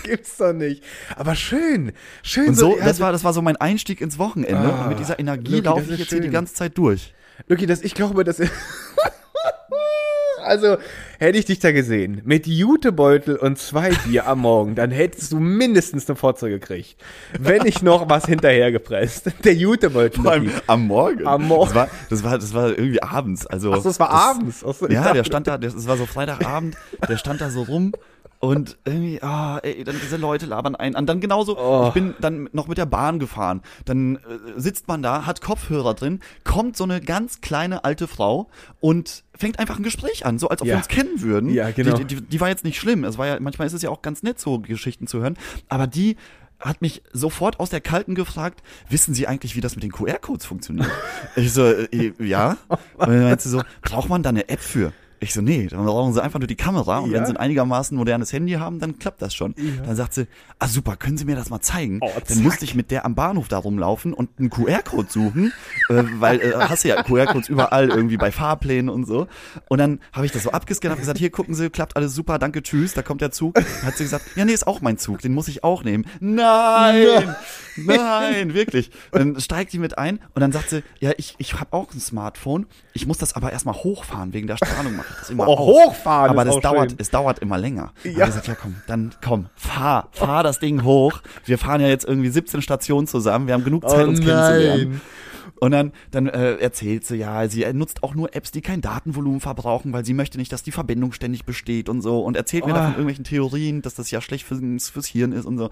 Gibt's doch nicht. Aber schön, schön Und so, ja, das war, das war so mein Einstieg ins Wochenende. Ah, und mit dieser Energie laufe das ich jetzt hier die schön. ganze Zeit durch. Lucky, das, ich glaube, dass. also, hätte ich dich da gesehen, mit Jutebeutel und zwei Bier am Morgen, dann hättest du mindestens eine Fotze gekriegt. Wenn nicht noch was hinterhergepresst. Der Jutebeutel. Vor allem am Morgen. Am Morgen. Das war, das war, das war irgendwie abends. Also, Ach so, es war abends. Ach so, Ja, der stand da, das, das war so Freitagabend, der stand da so rum und irgendwie, ah, ey, dann diese Leute labern ein. Und dann genauso, Oh. ich bin dann noch mit der Bahn gefahren. Dann äh, sitzt man da, hat Kopfhörer drin, kommt so eine ganz kleine alte Frau und fängt einfach ein Gespräch an, so als ob Ja. wir uns kennen würden. Ja, genau. Die, die, die war jetzt nicht schlimm. Es war ja, manchmal ist es ja auch ganz nett, so Geschichten zu hören. Aber die hat mich sofort aus der Kalten gefragt, wissen Sie eigentlich, wie das mit den QR-Codes funktioniert? ich so, äh, ja. Und dann meinte sie so, braucht man da eine App für? Ich so, nee, dann brauchen sie einfach nur die Kamera und Ja. wenn sie ein einigermaßen modernes Handy haben, dann klappt das schon. Dann sagt sie, ah super, können Sie mir das mal zeigen? Oh, dann musste ich mit der am Bahnhof da rumlaufen und einen QR-Code suchen, äh, weil äh, hast du ja QR-Codes überall irgendwie bei Fahrplänen und so. Und dann habe ich das so abgescannt, habe gesagt, hier gucken Sie, klappt alles super, danke, tschüss, da kommt der Zug. Dann hat sie gesagt, ja nee, ist auch mein Zug, den muss ich auch nehmen. Nein, nein, wirklich. Dann steigt die mit ein und dann sagt sie, ja ich, ich habe auch ein Smartphone, ich muss das aber erstmal hochfahren, wegen der Strahlung das immer Oh, aus. hochfahren Aber das dauert, schön. es dauert immer länger. Ja. Dann gesagt, ja komm, dann komm, fahr, fahr das Ding hoch. Wir fahren ja jetzt irgendwie 17 Stationen zusammen, wir haben genug Zeit, Oh uns nein. kennenzulernen. Und dann, dann äh, erzählt sie, ja, sie nutzt auch nur Apps, die kein Datenvolumen verbrauchen, weil sie möchte nicht, dass die Verbindung ständig besteht und so. Und erzählt mir Oh. davon irgendwelchen Theorien, dass das ja schlecht fürs, fürs Hirn ist und so.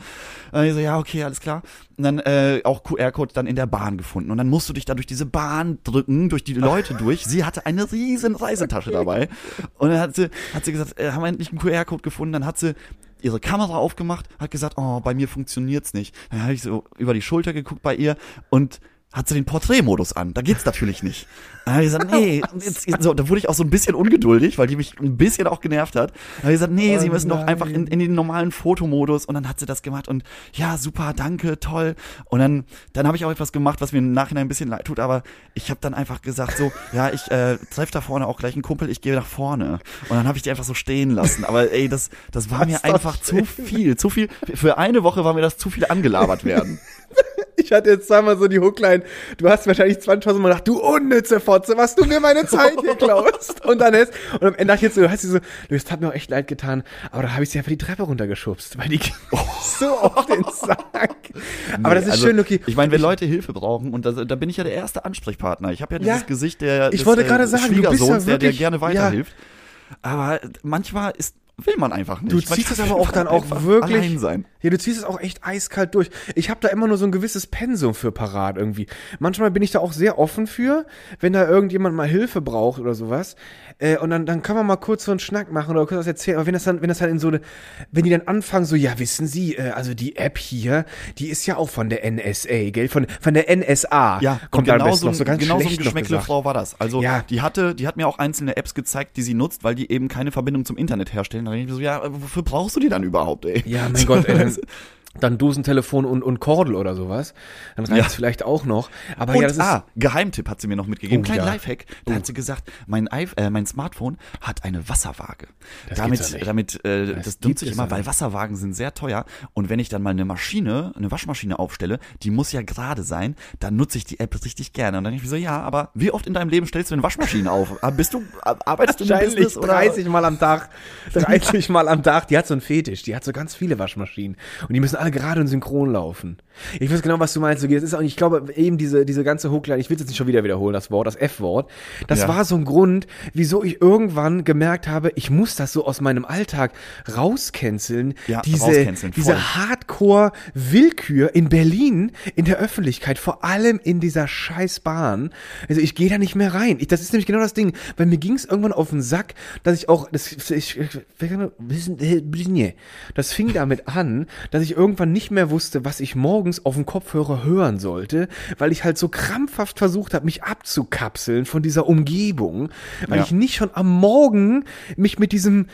Und ich so, ja, okay, alles klar. Und dann äh, auch QR-Code dann in der Bahn gefunden. Und dann musst du dich da durch diese Bahn drücken, durch die Leute durch. Sie hatte eine riesen Reisetasche dabei. Und dann hat sie, hat sie gesagt, äh, haben wir endlich einen QR-Code gefunden. Dann hat sie ihre Kamera aufgemacht, hat gesagt, oh, bei mir funktioniert's nicht. Dann habe ich so über die Schulter geguckt bei ihr und hat sie den Porträtmodus an. Da geht's natürlich nicht. Dann habe ich gesagt, nee, jetzt, jetzt, so, da wurde ich auch so ein bisschen ungeduldig, weil die mich ein bisschen auch genervt hat. Dann habe ich gesagt, nee, Oh sie müssen doch nein. einfach in, in den normalen Fotomodus. Und dann hat sie das gemacht und ja, super, danke, toll. Und dann, dann habe ich auch etwas gemacht, was mir im Nachhinein ein bisschen leid tut, aber ich habe dann einfach gesagt so, ja, ich äh, treffe da vorne auch gleich einen Kumpel, ich gehe nach vorne. Und dann habe ich die einfach so stehen lassen. Aber ey, das, das war Was mir einfach zu viel, zu viel. Für eine Woche war mir das zu viel angelabert werden. Ich hatte jetzt zweimal so die Hookline, du hast wahrscheinlich 20.000 Mal gedacht, du unnütze Fotze, was du mir meine Zeit hier klaust. Und dann ist, und am Ende dachte ich jetzt so, du hast sie so, du, es hat mir auch echt leid getan, aber da habe ich sie einfach die Treppe runtergeschubst, weil die ging so auf den Sack. aber das ist Also, schön, okay. Ich meine, wenn Leute Hilfe brauchen, und da, da bin ich ja der erste Ansprechpartner. Ich habe ja dieses Ja. Gesicht der Ich des, wollte äh, gerade sagen, du bist ja Schwiegersohns, der, wirklich- gerne ja. weiterhilft. Aber manchmal ist, will man einfach nicht. Du ziehst es aber auch dann auch wirklich. Sein. Ja, du ziehst es auch echt eiskalt durch. Ich habe da immer nur so ein gewisses Pensum für parat irgendwie. Manchmal bin ich da auch sehr offen für, wenn da irgendjemand mal Hilfe braucht oder sowas. Äh, und dann, dann kann man mal kurz so einen Schnack machen oder kurz was erzählen. Aber wenn das dann, wenn das dann in so eine, wenn die dann anfangen, so, ja, wissen Sie, äh, also die App hier, die ist ja auch von der NSA, gell? Von, von der NSA. Ja, kommt da genau so, noch so ganz genau so ein. Geschmäckle-Frau war das. Also Ja. die hatte, die hat mir auch einzelne Apps gezeigt, die sie nutzt, weil die eben keine Verbindung zum Internet herstellen. Da denke ich mir so, ja, wofür brauchst du die dann überhaupt, ey? Ja, mein Gott, ey, dann, dann Dosentelefon und, und Kordel oder sowas. Dann reicht Ja. es vielleicht auch noch. Aber Und ja, das ist, ah, Geheimtipp hat sie mir noch mitgegeben. Oh, Kleinen ja. Lifehack. Da hat sie gesagt, mein, iP- äh, mein Smartphone hat eine Wasserwaage. Das damit, ja damit, äh, das, Das nutze gibt ich es immer, ja weil. Wasserwagen sind sehr teuer. Und wenn ich dann mal eine Maschine, eine Waschmaschine aufstelle, die muss ja gerade sein, dann nutze ich die App richtig gerne. Und dann denke ich mir so, ja, aber wie oft in deinem Leben stellst du eine Waschmaschine auf? Ah, Bist du, arbeitest du im Business oder? 30 Mal am Tag. 30 Mal am Tag. Die hat so einen Fetisch. Die hat so ganz viele Waschmaschinen. Und die müssen alle gerade und synchron laufen. Ich weiß genau, was du meinst. Das ist auch, ich glaube, eben diese, diese ganze Hookline, ich will es jetzt nicht schon wieder wiederholen, das Wort, das F-Wort. Das Ja. war so ein Grund, wieso ich irgendwann gemerkt habe, ich muss das so aus meinem Alltag rauscanceln. Ja, diese, rauscanceln, diese Hardcore-Willkür in Berlin, in der Öffentlichkeit, vor allem in dieser scheiß Bahn. Also ich gehe da nicht mehr rein. Ich, das ist nämlich genau das Ding, weil mir ging es irgendwann auf den Sack, dass ich auch, das, ich, das fing damit an, dass ich irgendwann nicht mehr wusste, was ich morgens auf dem Kopfhörer hören sollte, weil ich halt so krampfhaft versucht habe, mich abzukapseln von dieser Umgebung, weil Ja. ich nicht schon am Morgen mich mit diesem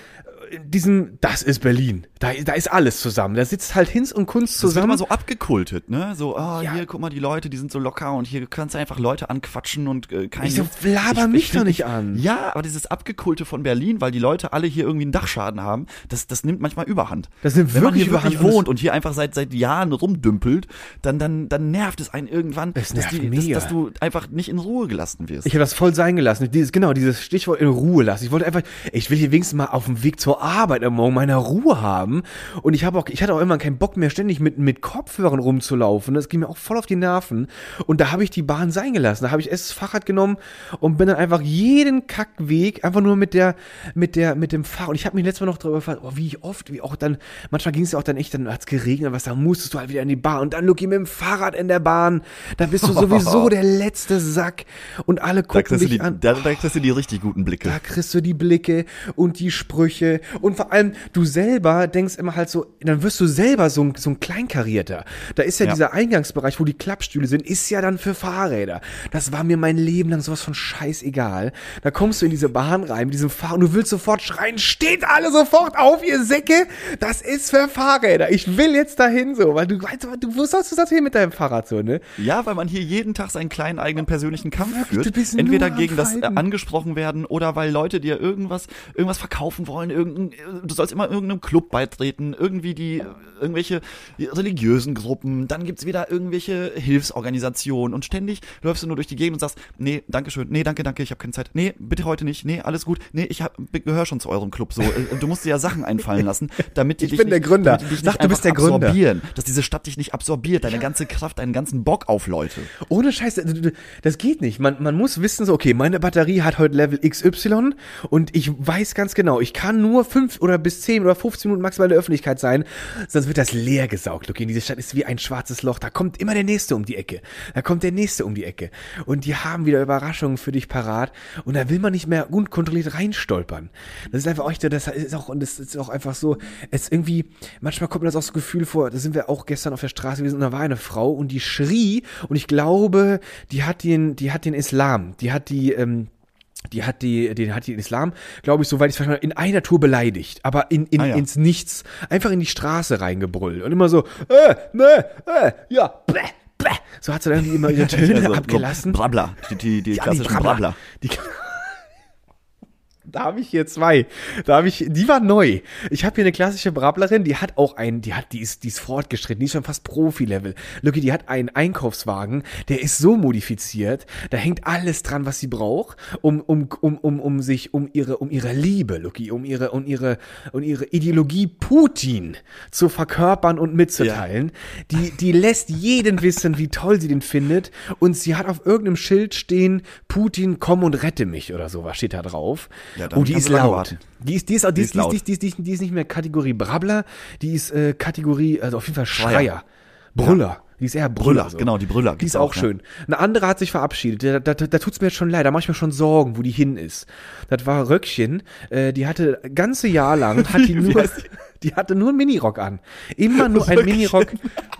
diesem, das ist Berlin. Da, da ist alles zusammen. Da sitzt halt Hinz und Kunst Das wird zusammen. immer so abgekultet, ne? So, ah, Ja. hier, guck mal, die Leute, die sind so locker und hier kannst du einfach Leute anquatschen und äh, kein Ich so, laber mich doch nicht an. Ja, aber dieses Abgekulte von Berlin, weil die Leute alle hier irgendwie einen Dachschaden haben, das, das nimmt manchmal Überhand. Das nimmt Wenn man wirklich hier wirklich Überhand und wohnt und hier einfach seit seit Jahren rumdümpelt, dann dann dann nervt es einen irgendwann, Es dass, die, dass, dass du einfach nicht in Ruhe gelassen wirst. Ich habe das voll sein gelassen. Dieses, genau, dieses Stichwort in Ruhe lassen. Ich wollte einfach, ich will hier wenigstens mal auf dem Weg zur Arbeit am Morgen meine Ruhe haben. Und ich habe auch, ich hatte auch immer keinen Bock mehr, ständig mit, mit Kopfhörern rumzulaufen. Das ging mir auch voll auf die Nerven. Und da habe ich die Bahn sein gelassen. Da habe ich erst das Fahrrad genommen und bin dann einfach jeden Kackweg einfach nur mit der, mit der, mit dem Fahrrad. Und ich habe mich letztes Mal noch darüber gefragt, oh, wie ich oft, wie auch dann, manchmal ging es ja auch dann echt, dann hat's geregnet, was da musstest du halt wieder in die Bahn. Und dann Luki mit dem Fahrrad in der Bahn. Da bist du sowieso der letzte Sack. Und alle gucken dich die, an. da, da kriegst du die richtig guten Blicke. Da kriegst du die Blicke und die Sprüche Und vor allem, du selber denkst immer halt so, dann wirst du selber so ein, so ein Kleinkarierter. Da ist ja, Ja. dieser Eingangsbereich, wo die Klappstühle sind, ist ja dann für Fahrräder. Das war mir mein Leben lang sowas von scheißegal. Da kommst du in diese Bahn rein, mit diesem Fahr und du willst sofort schreien, steht alle sofort auf, ihr Säcke, das ist für Fahrräder. Ich will jetzt dahin so, weil du weißt, du, wo sollst du das hin mit deinem Fahrrad so, ne? Ja, weil man hier jeden Tag seinen kleinen eigenen persönlichen Kampf Wirklich, führt. du bist Entweder gegen das äh, angesprochen werden oder weil Leute dir irgendwas, irgendwas verkaufen wollen. Irgendein, du sollst immer irgendeinem Club beitreten, irgendwie die, irgendwelche religiösen Gruppen. Dann gibt's wieder irgendwelche Hilfsorganisationen und ständig läufst du nur durch die Gegend und sagst, nee, danke schön, nee, danke, danke, ich habe keine Zeit. Nee, bitte heute nicht. Nee, alles gut. Nee, ich hab, gehöre schon zu eurem Club. So, Äh, du musst dir ja Sachen einfallen lassen, damit die Ich dich bin der Gründer. damit die dich Sag, du bist der Gründer. absorbieren, dass diese Stadt dich nicht absorbiert, deine ganze Kraft, deinen ganzen Bock auf Leute. Ohne Scheiße, das geht nicht. Man, man muss wissen, so, okay, meine Batterie hat heute Level XY und ich weiß ganz genau, ich kann nur fünf oder bis zehn oder 15 Minuten maximal in der Öffentlichkeit sein, sonst wird das leer gesaugt. Okay, diese Stadt ist wie ein schwarzes Loch. Da kommt immer der Nächste um die Ecke. Da kommt der Nächste um die Ecke. Und die haben wieder Überraschungen für dich parat. Und da will man nicht mehr unkontrolliert reinstolpern. Das ist einfach auch, das ist auch, und das ist auch einfach so, es irgendwie, manchmal kommt mir das auch so Gefühl vor, da sind wir auch gestern auf der Straße gewesen und da war eine Frau und die schrie und ich glaube, die hat den, die hat den Islam, die hat die, ähm, die hat die, den hat die den Islam, glaube ich, soweit ich es verstanden habe, in einer Tour beleidigt, aber in, in, Ah, ja. ins Nichts, einfach in die Straße reingebrüllt und immer so, äh, ne, äh, ja, bäh, bäh. So hat sie dann immer ihre Töne so abgelassen. Brabler, die, die, die Ja, klassischen Brabler. Die, da habe ich hier zwei. Da habe ich, die war neu. Ich habe hier eine klassische Brablerin, die hat auch einen, die hat, die ist, die ist fortgeschritten, die ist schon fast Profi-Level. Lucky, die hat einen Einkaufswagen, der ist so modifiziert, da hängt alles dran, was sie braucht, um, um, um, um, um sich, um ihre, um ihre Liebe, Lucky, um ihre, um ihre, um ihre Ideologie Putin zu verkörpern und mitzuteilen. Die, die lässt jeden wissen, wie toll sie den findet. Und sie hat auf irgendeinem Schild stehen, Putin, komm und rette mich oder sowas steht da drauf. Ja, oh, die ist laut. Die ist, die ist, die ist, die ist, die ist, die ist, die ist, nicht mehr Kategorie Brabbler, die ist äh, Kategorie, also auf jeden Fall Schreier. Brüller. Die ist eher Brüller. Brüller, genau, die Brüller Die ist auch auch, ja. schön. Eine andere hat sich verabschiedet. Da, da, da tut's mir jetzt schon leid. Da mache ich mir schon Sorgen, wo die hin ist. Das war Röckchen. Äh, die hatte ganze Jahr lang, hat die nur, die hatte nur einen Minirock an. Immer nur ein. Minirock.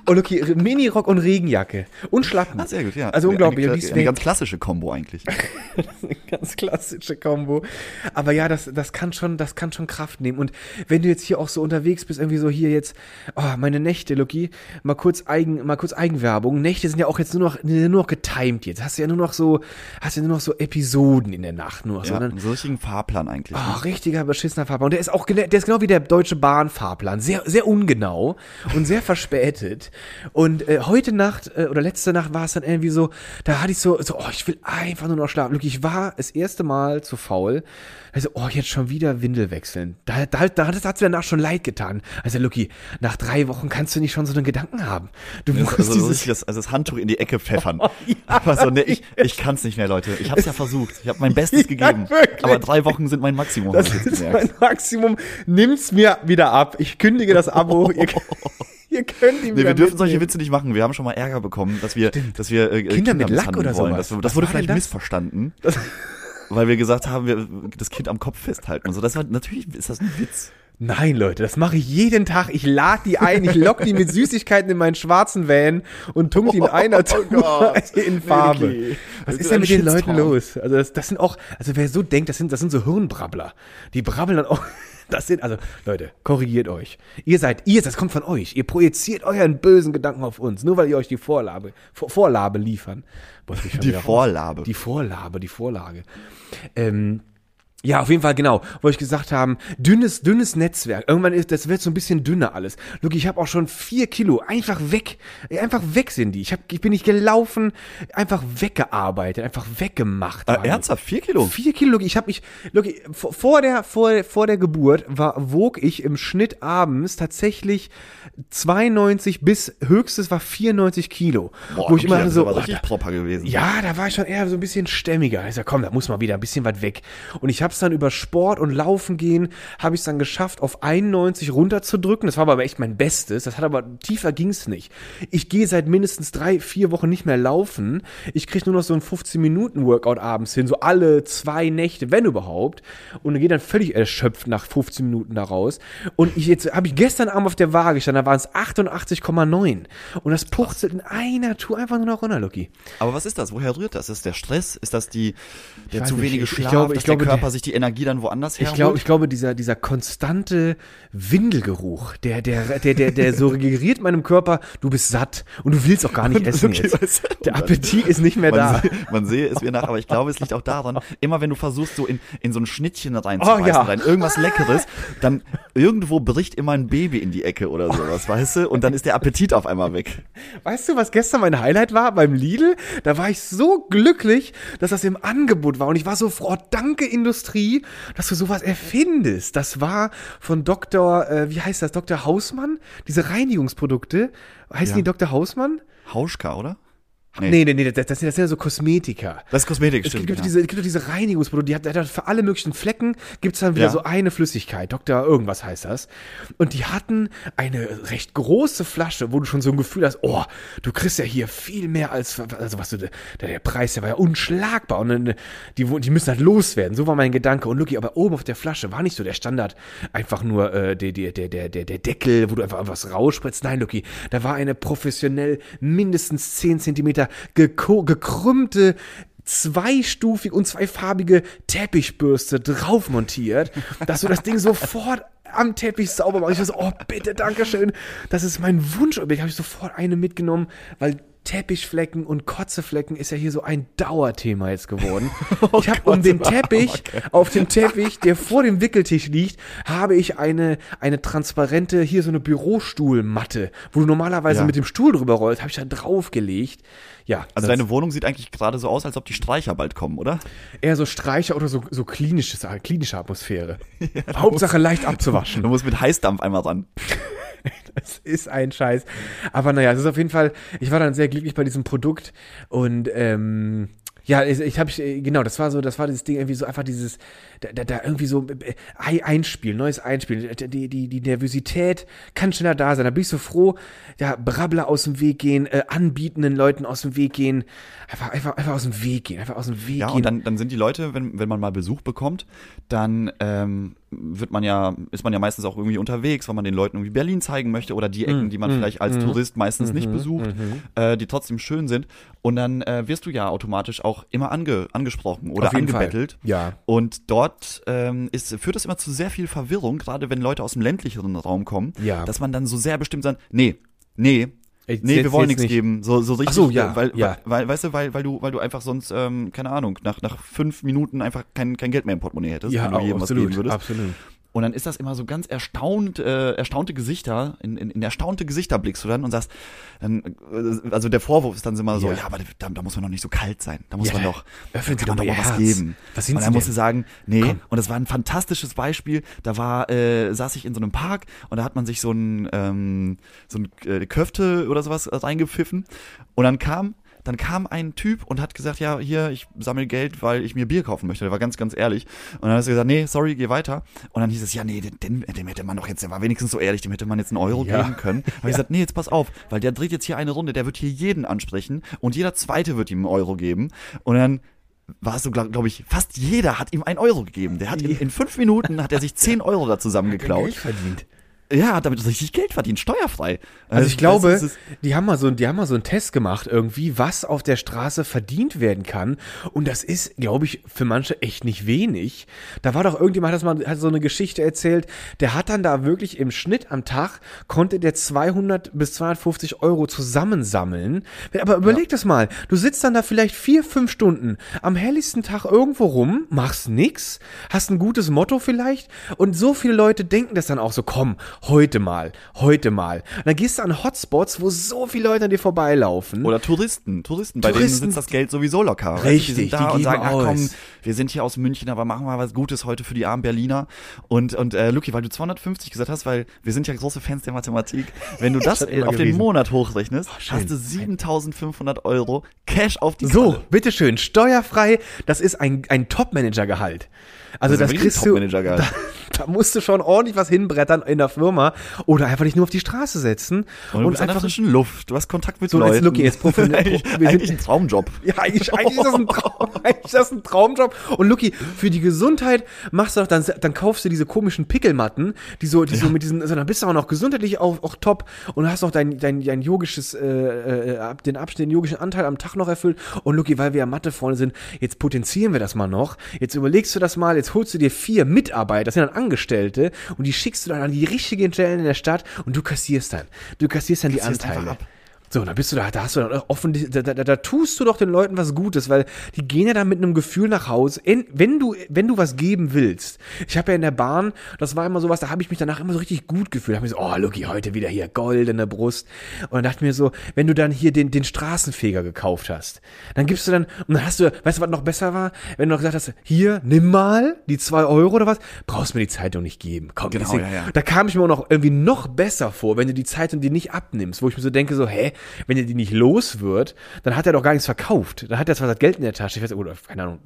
Oh, okay, Minirock und Regenjacke. Und Schlappen. Ah, sehr gut, ja. Also unglaublich. Eine, eine weg. ganz klassische Kombo eigentlich. eine ganz klassische Kombo. Aber ja, das, das kann schon, das kann schon Kraft nehmen. Und wenn du jetzt hier auch so unterwegs bist, irgendwie so hier jetzt, oh, meine Nächte, Lucky, mal kurz Eigen, mal kurz Eigenwerbung. Nächte sind ja auch jetzt nur noch, nur noch getimed jetzt. Hast du ja nur noch so, hast ja nur noch so Episoden in der Nacht nur. Ja, sondern, einen solchen Fahrplan eigentlich. Oh, ne? richtiger beschissener Fahrplan. Und der ist auch, der ist genau wie der Deutsche Bahn-Fahrplan. Sehr, sehr ungenau und sehr verspätet. Und äh, heute Nacht äh, oder letzte Nacht war es dann irgendwie so, da hatte ich so, so, oh, ich will einfach nur noch schlafen. Luki, ich war das erste Mal zu faul. Also, oh, jetzt schon wieder Windel wechseln. Da, da, da hat es mir danach schon leid getan. Also, Luki, nach drei Wochen kannst du nicht schon so einen Gedanken haben. Du musst Also, so dieses, richtig das, also das Handtuch in die Ecke pfeffern. ja, Aber so, ne, ich, ich kann's nicht mehr, Leute. Ich hab's ja versucht. Ich habe mein Bestes Ja, gegeben. wirklich. Aber drei Wochen sind mein Maximum. Das ist mein Maximum. Nimm's mir wieder ab. Ich kündige das Abo. ihr, ihr könnt ihn Nee, wir dürfen solche. Witze nicht machen. Wir haben schon mal Ärger bekommen, dass wir, dass wir äh, Kinder mit Lack oder wollen. sowas. Das, das wurde vielleicht das? missverstanden. weil wir gesagt haben, wir das Kind am Kopf festhalten und so. Das war natürlich ist das ein Witz. Nein, Leute, das mache ich jeden Tag. Ich lade die ein, ich lock die mit Süßigkeiten in meinen schwarzen Van und tunk die in einer Tour Gott. in Farbe. Wirklich. Was ist denn mit den Leuten los? Also das, das sind auch, also wer so denkt, das sind, das sind so Hirnbrabbler. Die brabbeln dann auch. Das sind, also, Leute, korrigiert euch. Ihr seid, ihr, das kommt von euch. Ihr projiziert euren bösen Gedanken auf uns, nur weil ihr euch die Vorlage, Vor, Vorlabe liefern. Boah, Die. Vorlabe. Die Vorlabe, die Vorlage. Ähm, ja, auf jeden Fall, genau, wo ich gesagt haben, dünnes, dünnes Netzwerk. Irgendwann ist, das wird so ein bisschen dünner alles. Look, ich habe auch schon vier Kilo, einfach weg, einfach weg sind die. Ich, hab, ich bin nicht gelaufen, einfach weggearbeitet, einfach weggemacht. Äh, ernsthaft? Vier Kilo? Vier Kilo, Look, ich habe mich, look, vor vor der, vor, vor der Geburt war, wog ich im Schnitt abends tatsächlich 92 bis höchstes war 94 Kilo. wo ich okay, immer ist so, oh, da- proper gewesen. ja, da war ich schon eher so ein bisschen stämmiger. Ich sag, komm, da muss mal wieder ein bisschen was weg. Und ich habe habe es dann über Sport und Laufen gehen, habe ich es dann geschafft, auf 91 runterzudrücken. Das war aber echt mein Bestes. Das hat aber tiefer ging's nicht. Ich gehe seit mindestens drei, vier Wochen nicht mehr laufen. Ich kriege nur noch so ein 15-Minuten-Workout abends hin, so alle zwei Nächte, wenn überhaupt. Und gehe dann völlig erschöpft nach 15 Minuten da raus. Und ich jetzt habe ich gestern Abend auf der Waage gestanden, da waren es 88,9. Und das purzelt in einer Tour einfach nur noch runter, Lucky. Aber was ist das? Woher rührt das? Ist das der Stress? Ist das die, der zu nicht. wenige Ich- ich Schlaf, glaube- dass ich glaube, der Körper der- sich die Energie dann woanders Ich herholt? glaube, ich glaube, dieser, dieser konstante Windelgeruch, der, der, der, der, der so suggeriert meinem Körper, du bist satt und du willst auch gar nicht essen Okay, jetzt. Der Appetit ist nicht mehr da. man, sehe, man sehe es mir nach, aber ich glaube, es liegt auch daran, immer wenn du versuchst, so in, in so ein Schnittchen reinzubeißen, Oh, ja. rein, irgendwas Leckeres, dann irgendwo bricht immer ein Baby in die Ecke oder sowas, weißt du? Und dann ist der Appetit auf einmal weg. Weißt du, was gestern mein Highlight war beim Lidl? Da war ich so glücklich, dass das im Angebot war. Und ich war so froh, oh, danke Industrie, dass du sowas erfindest. Das war von Dr., äh, wie heißt das, Dr. Hausmann? Diese Reinigungsprodukte. Heißen Ja. die Dr. Hausmann? Hauschka, oder? Nee, nee, nee, das, das, sind, das sind ja so Kosmetika. Das ist Kosmetik, Es stimmt. gibt, ja. diese, es gibt doch diese Reinigungsprodukte, die hat, hat für alle möglichen Flecken gibt's dann wieder Ja. so eine Flüssigkeit, Dr. irgendwas heißt das. Und die hatten eine recht große Flasche, wo du schon so ein Gefühl hast, oh, du kriegst ja hier viel mehr als, also was du, der, der Preis, der war ja unschlagbar und dann, die, die müssen halt loswerden. So war mein Gedanke. Und Lucky, aber oben auf der Flasche war nicht so der Standard, einfach nur äh, der, der, der, der, der, der Deckel, wo du einfach was rausspritzt. Nein, Lucky, da war eine professionell mindestens 10 Zentimeter geko- gekrümmte zweistufig und zweifarbige Teppichbürste drauf montiert, dass du das Ding sofort am Teppich sauber machst. Ich so, oh bitte, Dankeschön. Das ist mein. Habe ich sofort eine mitgenommen, weil Teppichflecken und Kotzeflecken ist ja hier so ein Dauerthema jetzt geworden. ich habe um den Teppich, auf dem Teppich, der vor dem Wickeltisch liegt, habe ich eine, eine transparente, hier so eine Bürostuhlmatte, wo du normalerweise Ja. mit dem Stuhl drüber rollst, habe ich da draufgelegt. Ja, Also deine Wohnung sieht eigentlich gerade so aus, als ob die Streicher bald kommen, oder? eher so Streicher oder so, so klinisches, klinische Atmosphäre. Hauptsache leicht abzuwaschen. Du musst mit Heißdampf einmal ran. Das ist ein Scheiß. Aber naja, es ist auf jeden Fall, ich war dann sehr glücklich bei diesem Produkt und ähm, ja, ich, ich habe genau, das war so, das war dieses Ding irgendwie so einfach dieses, da, da, da irgendwie so äh, Ei- Einspiel, neues Einspiel. Die, die, die Nervosität kann schneller da sein. Da bin ich so froh, ja, Brabbler aus dem Weg gehen, äh, anbietenden Leuten aus dem Weg gehen, einfach, einfach, einfach aus dem Weg gehen, einfach aus dem Weg Ja, gehen. und dann, dann sind die Leute, wenn, wenn man mal Besuch bekommt, dann ähm, wird man ja, ist man ja meistens auch irgendwie unterwegs, weil man den Leuten irgendwie Berlin zeigen möchte oder die Ecken, die man vielleicht als Tourist meistens nicht besucht, äh, die trotzdem schön sind. Und dann äh, wirst du ja automatisch auch immer ange, angesprochen oder jeden Fall. angebettelt. Ja. Und dort ähm, ist, führt das immer zu sehr viel Verwirrung, gerade wenn Leute aus dem ländlicheren Raum kommen, Ja. dass man dann so sehr bestimmt sagt, nee, nee, Jetzt- nee, wir jetzt- wollen jetzt nichts nicht. geben. So, so richtig, Ach so, ja, weil, ja. weil, weißt du, weil, weil du, weil du einfach sonst, ähm, keine Ahnung, nach, nach fünf Minuten einfach kein, kein Geld mehr im Portemonnaie hättest, Ja, wenn du jedem was absolut, geben würdest. absolut. Und dann ist das immer so ganz erstaunt, äh, erstaunte Gesichter, in, in, in erstaunte Gesichter blickst du dann und sagst, dann, äh, also der Vorwurf ist dann immer so, Ja. ja, aber da, da muss man doch nicht so kalt sein. Da muss Ja, man doch, öffnen kann man doch mal was geben. Was und dann musst du sagen, nee, Komm. und das war ein fantastisches Beispiel. Da war, äh, saß ich in so einem Park und da hat man sich so ein, ähm, so ein äh, Köfte oder sowas reingepfiffen und dann kam dann kam ein Typ und hat gesagt, ja, hier, ich sammle Geld, weil ich mir Bier kaufen möchte. Der war ganz, ganz ehrlich. Und dann hat er gesagt, nee, sorry, geh weiter. Und dann hieß es, ja, nee, dem, dem hätte man doch jetzt, der war wenigstens so ehrlich, dem hätte man jetzt einen Euro Ja. geben können. Habe ich gesagt, nee, jetzt pass auf, weil der dreht jetzt hier eine Runde, der wird hier jeden ansprechen und jeder Zweite wird ihm einen Euro geben. Und dann war es so, glaube glaub ich, fast jeder hat ihm einen Euro gegeben. Der hat in, in fünf Minuten hat er sich zehn Euro da zusammengeklaut. Geld verdient. Ja, damit richtig Geld verdient, steuerfrei. Also ich Äh, glaube, das ist- die haben mal so, die haben mal so einen Test gemacht irgendwie, was auf der Straße verdient werden kann. Und das ist, glaube ich, für manche echt nicht wenig. Da war doch irgendjemand, hat das mal, hat so eine Geschichte erzählt, der hat dann da wirklich im Schnitt am Tag, konnte der 200 bis 250 Euro zusammensammeln. Aber überleg das mal, du sitzt dann da vielleicht vier, fünf Stunden am helligsten Tag irgendwo rum, machst nix, hast ein gutes Motto vielleicht und so viele Leute denken das dann auch so, komm, heute mal, heute mal. Und dann gehst du an Hotspots, wo so viele Leute an dir vorbeilaufen. Oder Touristen, Touristen, bei Touristen- denen sitzt das Geld sowieso locker. Richtig, die sind da die und sagen, ach komm, aus. wir sind hier aus München, aber machen wir was Gutes heute für die armen Berliner. Und, und äh, Luki, weil du 250 gesagt hast, weil wir sind ja große Fans der Mathematik, wenn du das auf den gewesen. Monat hochrechnest, schön. hast du 7500 Euro Cash auf die So, Kalle. bitteschön, steuerfrei, das ist ein, ein Top-Manager-Gehalt. Also Das das, kriegst du, da, da musst du schon ordentlich was hinbrettern in der Firma oder einfach nicht nur auf die Straße setzen Und, an der frischen Luft, du hast Kontakt mit So, jetzt Leuten. Luki, jetzt profi- eigentlich, wir sind- eigentlich ein Traumjob. Ja, eigentlich, eigentlich, ist das ein Traum, eigentlich ist das ein Traumjob. Und Lucky, für die Gesundheit machst du doch, dann, dann kaufst du diese komischen Pickelmatten, die so, die so mit diesen, also dann bist du auch noch gesundheitlich auch, auch top und hast noch dein, dein, dein yogisches, äh, äh, den Abschnitt, den yogischen Anteil am Tag noch erfüllt. Und Lucky, weil wir ja Mathe-Freunde sind, jetzt potenzieren wir das mal noch. Jetzt überlegst du das mal, jetzt holst du dir vier Mitarbeiter, das sind dann Angestellte, und die schickst du dann an die richtigen Stellen in der Stadt und du kassierst dann. Du kassierst dann die Anteile. So, da bist du da, da hast du dann offen, da, da, da tust du doch den Leuten was Gutes, weil die gehen ja dann mit einem Gefühl nach Hause. En- Wenn du, wenn du was geben willst. Ich habe ja in der Bahn, das war immer sowas, da habe ich mich danach immer so richtig gut gefühlt. Hab mir so, oh, Lucky, heute wieder hier goldene Brust. Und dann dachte ich mir so, wenn du dann hier den, den Straßenfeger gekauft hast, dann gibst du dann, und dann hast du, weißt du, was noch besser war? Wenn du noch gesagt hast, hier, nimm mal die zwei Euro oder was, brauchst mir die Zeitung nicht geben. Komm, Genau, deswegen- ja, ja. da kam ich mir auch noch irgendwie noch besser vor, wenn du die Zeitung dir nicht abnimmst, wo ich mir so denke, so, hä, wenn er die nicht los wird, dann hat er doch gar nichts verkauft. Dann hat er zwar das Geld in der Tasche, ich weiß, oder keine Ahnung,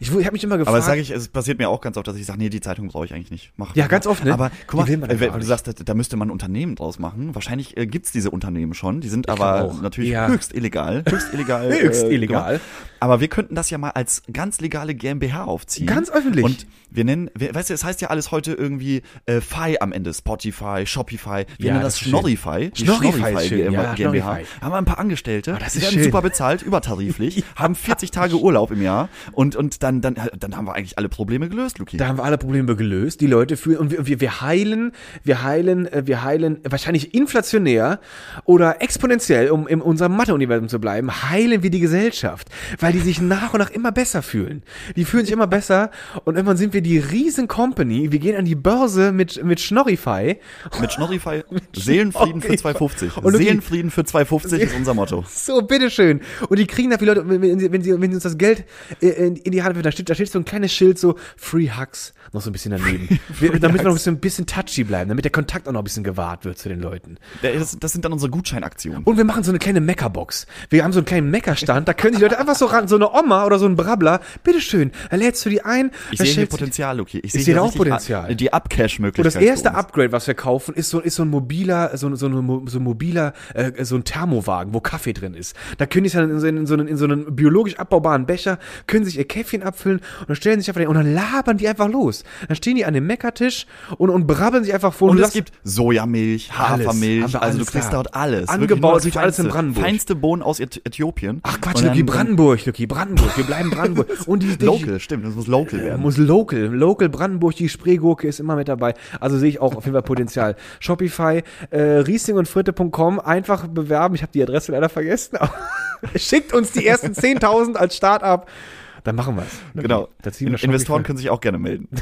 ich, ich habe mich immer gefragt. Aber sage ich, es passiert mir auch ganz oft, dass ich sage, nee, die Zeitung brauche ich eigentlich nicht. Mach, Ja, ganz oft, ne? Aber guck mal, äh, wenn auch du nicht. sagst, da, da müsste man Unternehmen draus machen. Wahrscheinlich äh, gibt's diese Unternehmen schon. Die sind glaub aber auch. natürlich Ja. höchst illegal. Höchst illegal. Höchst äh, illegal. gemacht. Aber wir könnten das ja mal als ganz legale GmbH aufziehen. Ganz öffentlich. Und wir nennen, wir, weißt du, es heißt ja alles heute irgendwie äh, Fi am Ende. Spotify, Shopify. Wir Ja, nennen das das. Schnorrify. Schnorrify ist schön, GmbH. ja, GmbH. Haben wir ein paar Angestellte. das die ist werden schön. super bezahlt, übertariflich. haben 40 Tage Urlaub im Jahr. Und, und dann, dann, dann haben wir eigentlich alle Probleme gelöst, Luki. Da haben wir alle Probleme gelöst. Die Leute fühlen und wir, wir, wir heilen, wir heilen, äh, wir heilen wahrscheinlich inflationär oder exponentiell, um in unserem Mathe-Universum zu bleiben, heilen wir die Gesellschaft, weil die sich nach und nach immer besser fühlen. Die fühlen sich immer besser und irgendwann sind wir die riesen Company. Wir gehen an die Börse mit mit Schnorrify. Mit Schnorrify Seelenfrieden für Schnorrify. 2,50. Und Seelenfrieden für 2,50 ist unser Motto. So, bitteschön. Und die kriegen dafür Leute, wenn, sie, wenn, sie, wenn sie uns das Geld in, in die Hand werfen, da steht, da steht so ein kleines Schild, so Free Hugs, noch so ein bisschen daneben. wir, damit wir noch ein bisschen, ein bisschen touchy bleiben, damit der Kontakt auch noch ein bisschen gewahrt wird zu den Leuten. Das, das sind dann unsere Gutscheinaktionen. Und wir machen so eine kleine Meckerbox. Wir haben so einen kleinen Meckerstand, da können die Leute einfach so ran, so eine Oma oder so ein Brabbler, bitteschön, da lädst du die ein. Ich sehe hier Potenzial, Luki. Ich sehe hier auch Potenzial. Die Und Upcash-Möglichkeit. das erste. Upgrade, was wir kaufen, ist so, ist so ein mobiler, so, so, eine, Mo- so ein mobiler, äh, so ein Thermowagen, wo Kaffee drin ist. Da können die sich dann in so, in so, einen, in so einen biologisch abbaubaren Becher, können sich ihr Käffchen abfüllen und dann stellen sich einfach, und dann labern die einfach los. Dann stehen die an dem Meckertisch und, und brabbeln sich einfach vor. Und du es gibt Sojamilch. Hafermilch, also du alles kriegst da. dort alles. Angebaut durch alles in Feinste. Brandenburg. Feinste Bohnen aus Äth- Äthiopien. Ach Quatsch, Und Luki, Brandenburg, Luki, Brandenburg. Wir bleiben Brandenburg. Und die, die Local, stimmt, das muss local werden. muss local. Local Brandenburg, die Spreegurke ist immer mit dabei. Also sehe ich auch auf jeden Fall Potenzial. Shopify, äh, Riesling und Fritte.com, einfach bewerben. Ich habe die Adresse leider vergessen. Schickt uns die ersten 10.000 als Startup. Dann machen wir es. Genau. Investoren können sich auch gerne melden.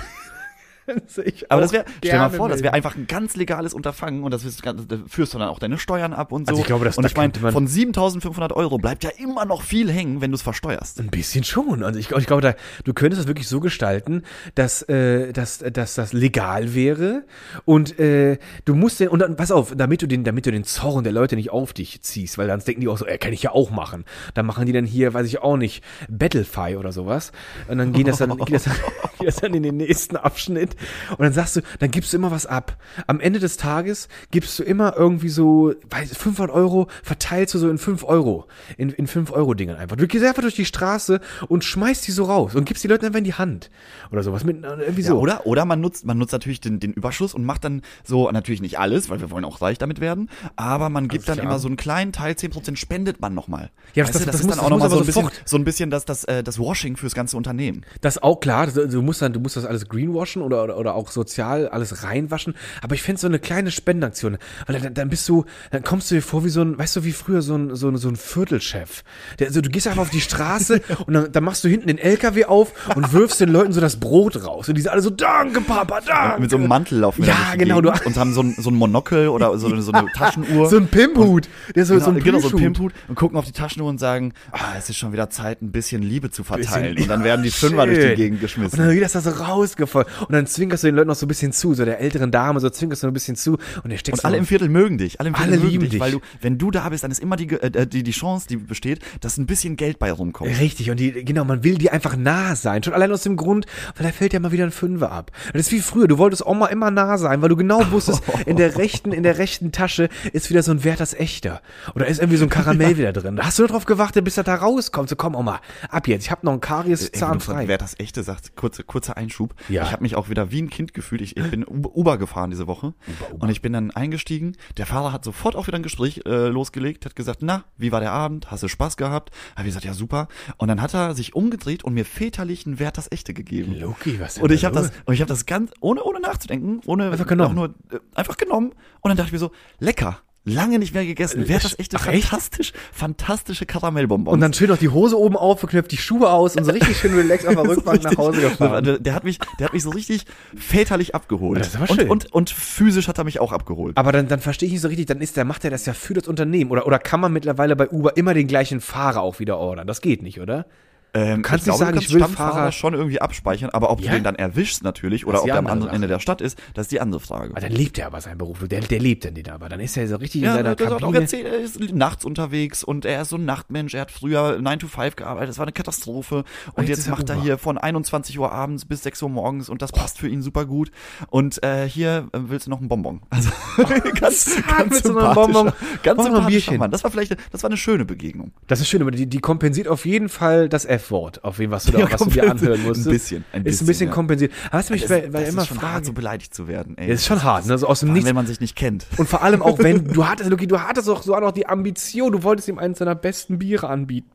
Sehe ich Aber das wäre, stell mal gerne vor, das wäre einfach ein ganz legales Unterfangen und das du- da führst du dann auch deine Steuern ab und so. Also ich glaube, das- und ich meine, von 7.500 Euro bleibt ja immer noch viel hängen, wenn du es versteuerst. Ein bisschen schon. Also ich, ich glaube, da, du könntest das wirklich so gestalten, dass, äh, dass, dass das legal wäre und äh, du musst den, und dann, pass auf, damit du den, damit du den Zorn der Leute nicht auf dich ziehst, weil dann denken die auch so, äh, kann ich ja auch machen. Dann machen die dann hier, weiß ich auch nicht, Battlefy oder sowas. Und dann geht das dann, geht das dann, das dann in den nächsten Abschnitt. Und dann sagst du, dann gibst du immer was ab. Am Ende des Tages gibst du immer irgendwie so, weiß, 500 Euro verteilst du so in 5 Euro, in, in 5 Euro Dingern einfach. Du gehst einfach durch die Straße und schmeißt die so raus und gibst die Leuten einfach in die Hand. Oder sowas mit, äh, irgendwie Ja, so. oder, oder man nutzt, man nutzt natürlich den, den Überschuss und macht dann so, natürlich nicht alles, weil wir wollen auch reich damit werden, aber man gibt dann klar. immer so einen kleinen Teil, 10% spendet man nochmal. Ja, weißt das- du, das, das ist muss- dann auch nochmal so ein bisschen, so ein bisschen das, das, äh, das Washing fürs ganze Unternehmen. Das auch klar, du, du musst dann, du musst das alles greenwashen oder, oder, oder auch sozial alles reinwaschen. Aber ich fände so eine kleine Spendenaktion, weil dann, dann bist du, dann kommst du dir vor wie so ein, weißt du, wie früher so ein, so ein, so ein Viertelchef. Der, also du gehst einfach auf die Straße und dann, dann machst du hinten den LKW auf und wirfst den Leuten so das Brot raus. Und die sind alle so, danke, Papa, danke. Mit so einem Mantel laufen Ja, genau, du- Und haben so ein, so ein Monokel oder so, eine- so eine Taschenuhr. So ein Pimphut. Der so, Genau, so ein genau, so ein. Pimphut und gucken auf die Taschenuhr und sagen, ah, es ist schon wieder Zeit, ein bisschen Liebe zu verteilen. Bisschen- und dann werden die Fünfer durch die. Gegend geschmissen. Wird das da so rausgefallen. Und dann zwinkerst du den Leuten noch so ein bisschen zu, so der älteren Dame, so zwinkerst du ein bisschen zu. Und der steckst Und alle im Viertel mögen dich. Alle im Viertel Alle mögen lieben dich, dich. weil du, wenn du da bist, dann ist immer die, Ge- äh, die, die Chance, die besteht, dass ein bisschen Geld bei rumkommt. Richtig, und die, genau, man will dir einfach nah sein. Schon allein aus dem Grund, weil da fällt ja mal wieder ein Fünfer ab. Das ist wie früher, du wolltest Oma immer nah sein, weil du genau wusstest, in der rechten, in der rechten Tasche ist wieder so ein Werthers Echter. Oder ist irgendwie so ein Karamell wieder drin. Da hast du nur drauf gewartet, bis er da rauskommt. So, komm Oma, ab jetzt, ich hab noch einen Karies-Zahn Ey, wenn du frei. Wer das echte sagt, kurze, kurzer Einschub. Ja. Ich habe mich auch wieder wie ein Kind gefühlt. Ich, ich bin Uber gefahren diese Woche und ich bin dann eingestiegen. Der Fahrer hat sofort auch wieder ein Gespräch äh, losgelegt, hat gesagt, na, wie war der Abend? Hast du Spaß gehabt? Hab ich gesagt, ja super. Und dann hat er sich umgedreht und mir väterlich Wert das echte gegeben. Loki, was denn Und ich habe das, und ich habe das ganz ohne ohne nachzudenken, ohne Einfach genommen. nur äh, einfach genommen. Und dann dachte ich mir so, lecker. Lange nicht mehr gegessen. Wer das Ach, echt? fantastisch, fantastische Karamellbonbons. Und dann schön noch die Hose oben aufgeknöpft, die Schuhe aus und so richtig schön relaxed auf der Rückbank nach Hause gefahren. Der, der hat mich, der hat mich so richtig väterlich abgeholt. Das ist aber und, schön. und, und physisch hat er mich auch abgeholt. Aber dann, dann verstehe ich nicht so richtig, dann ist der, macht er das ja für das Unternehmen. Oder, oder kann man mittlerweile bei Uber immer den gleichen Fahrer auch wieder ordern? Das geht nicht, oder? Ähm, kannst ich nicht sagen, du ich kannst will Stammfahrer Fahrer- schon irgendwie abspeichern, aber ob Ja? du den dann erwischst natürlich oder ob der am andere anderen. Ende der Stadt ist, das ist die andere Frage. Aber dann lebt er aber seinen Beruf. Der, der lebt dann den aber. Dann ist er so richtig in Ja, seiner der hat auch Kabine. erzählt, er ist nachts unterwegs und er ist so ein Nachtmensch. Er hat früher 9 to 5 gearbeitet. Das war eine Katastrophe. Und jetzt jetzt, er macht er Uber. hier von 21 Uhr abends bis 6 Uhr morgens und das passt für ihn super gut. Und äh, hier äh, willst du noch einen Bonbon. Also ganz, ganz einem sympathischer, Bonbon. ganz sympathischer. Mann. Das war vielleicht, das war eine schöne Begegnung. Das ist schön, aber die, die kompensiert auf jeden Fall das F-Wort, auf jeden, was du, da, Ja, was du dir anhören musstest. Ein bisschen, ein Ist ein bisschen, bisschen ja. kompensiert. Was mich bei das immer ist schon hart, fragen, so beleidigt zu werden. Ey. Ja, das ist schon hart, ne? So aus dem Nichts. wenn man sich nicht kennt. Und vor allem auch, wenn du hattest, Luki, du hattest auch so auch noch die Ambition, du wolltest ihm eines seiner besten Biere anbieten.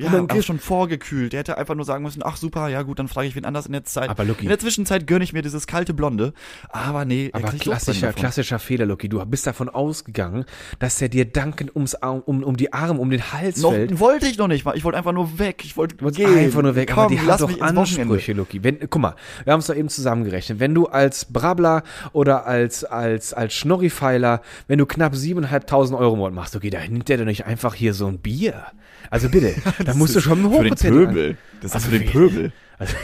Ja, Und dann kriegst- schon vorgekühlt. Der hätte einfach nur sagen müssen, ach super, ja gut, dann frage ich wen anders in der Zeit. Aber Lucky- in der Zwischenzeit gönne ich mir dieses kalte Blonde. Aber nee, er Aber klassischer, klassischer Fehler, Luki. Du bist davon ausgegangen, dass er dir dankend ums Arm, um, um die Arme, um den Hals Noch fällt. wollte ich noch nicht mal. Ich wollte einfach nur weg. Ich wollte gehen. einfach nur weg, Komm, aber die hat doch. Ansprüche, Luki. Wenn, guck mal, wir haben es doch eben zusammengerechnet. Wenn du als Brabler oder als, als, als Schnorrifeiler, wenn du knapp 7.500 Euro Monat machst, okay, da nimmt der doch nicht einfach hier so ein Bier. Also bitte, da musst du schon einen Für den Pöbel. Das ist Also für den Pöbel. Also,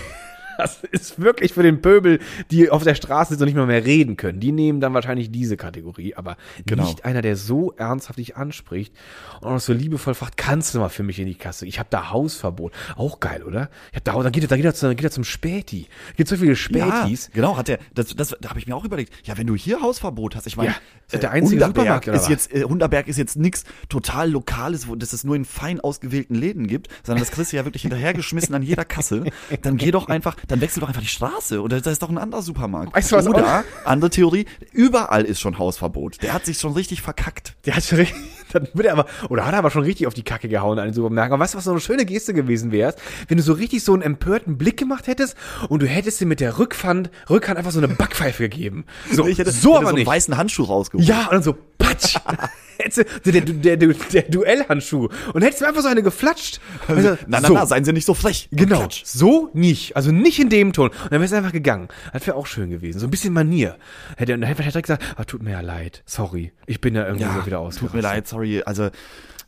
das ist wirklich für den Pöbel, die auf der Straße sitzen und nicht mal mehr reden können. Die nehmen dann wahrscheinlich diese Kategorie, aber Genau. nicht einer, der so ernsthaft dich anspricht und auch so liebevoll fragt, kannst du mal für mich in die Kasse? Ich habe da Hausverbot. Auch geil, oder? Ich hab da, dann geht er, dann geht er, dann geht er zum Späti. Gibt so viele Spätis. Ja, genau, hat der, das, das, da habe ich mir auch überlegt. Ja, wenn du hier Hausverbot hast, ich meine, Ja, der einzige Hunderberg Supermarkt, ist jetzt, äh, Hunderberg ist jetzt nichts total Lokales, wo das es nur in fein ausgewählten Läden gibt, sondern das kriegst du ja wirklich hinterhergeschmissen an jeder Kasse. Dann geh doch einfach, dann wechsel doch einfach die Straße oder da ist doch ein anderer Supermarkt. Weißt du, was oder, andere Theorie, überall ist schon Hausverbot. Der hat sich schon richtig verkackt. Der hat schon richtig, dann wird er aber, oder hat er aber schon richtig auf die Kacke gehauen an den Supermärkten. Aber weißt du, was so eine schöne Geste gewesen wäre? Wenn du so richtig so einen empörten Blick gemacht hättest und du hättest ihm mit der Rückhand, Rückhand einfach so eine Backpfeife gegeben. So, Ich hätte, so hätte aber so einen nicht. weißen Handschuh rausgeholt. Ja, und dann so, patsch. Der, der, der, der Duellhandschuh. Und hättest du einfach so eine geflatscht. Also, Na, na, so. na, seien Sie nicht so frech. Genau, Klatsch. so nicht. Also nicht in dem Ton. Und dann wäre es einfach gegangen. Das wäre auch schön gewesen. So ein bisschen Manier. Hätte, und dann hätte er direkt gesagt, ah, tut mir ja leid. Sorry. Ich bin da irgendwie Ja, so wieder tut ausgerastet. mir leid, sorry. Also,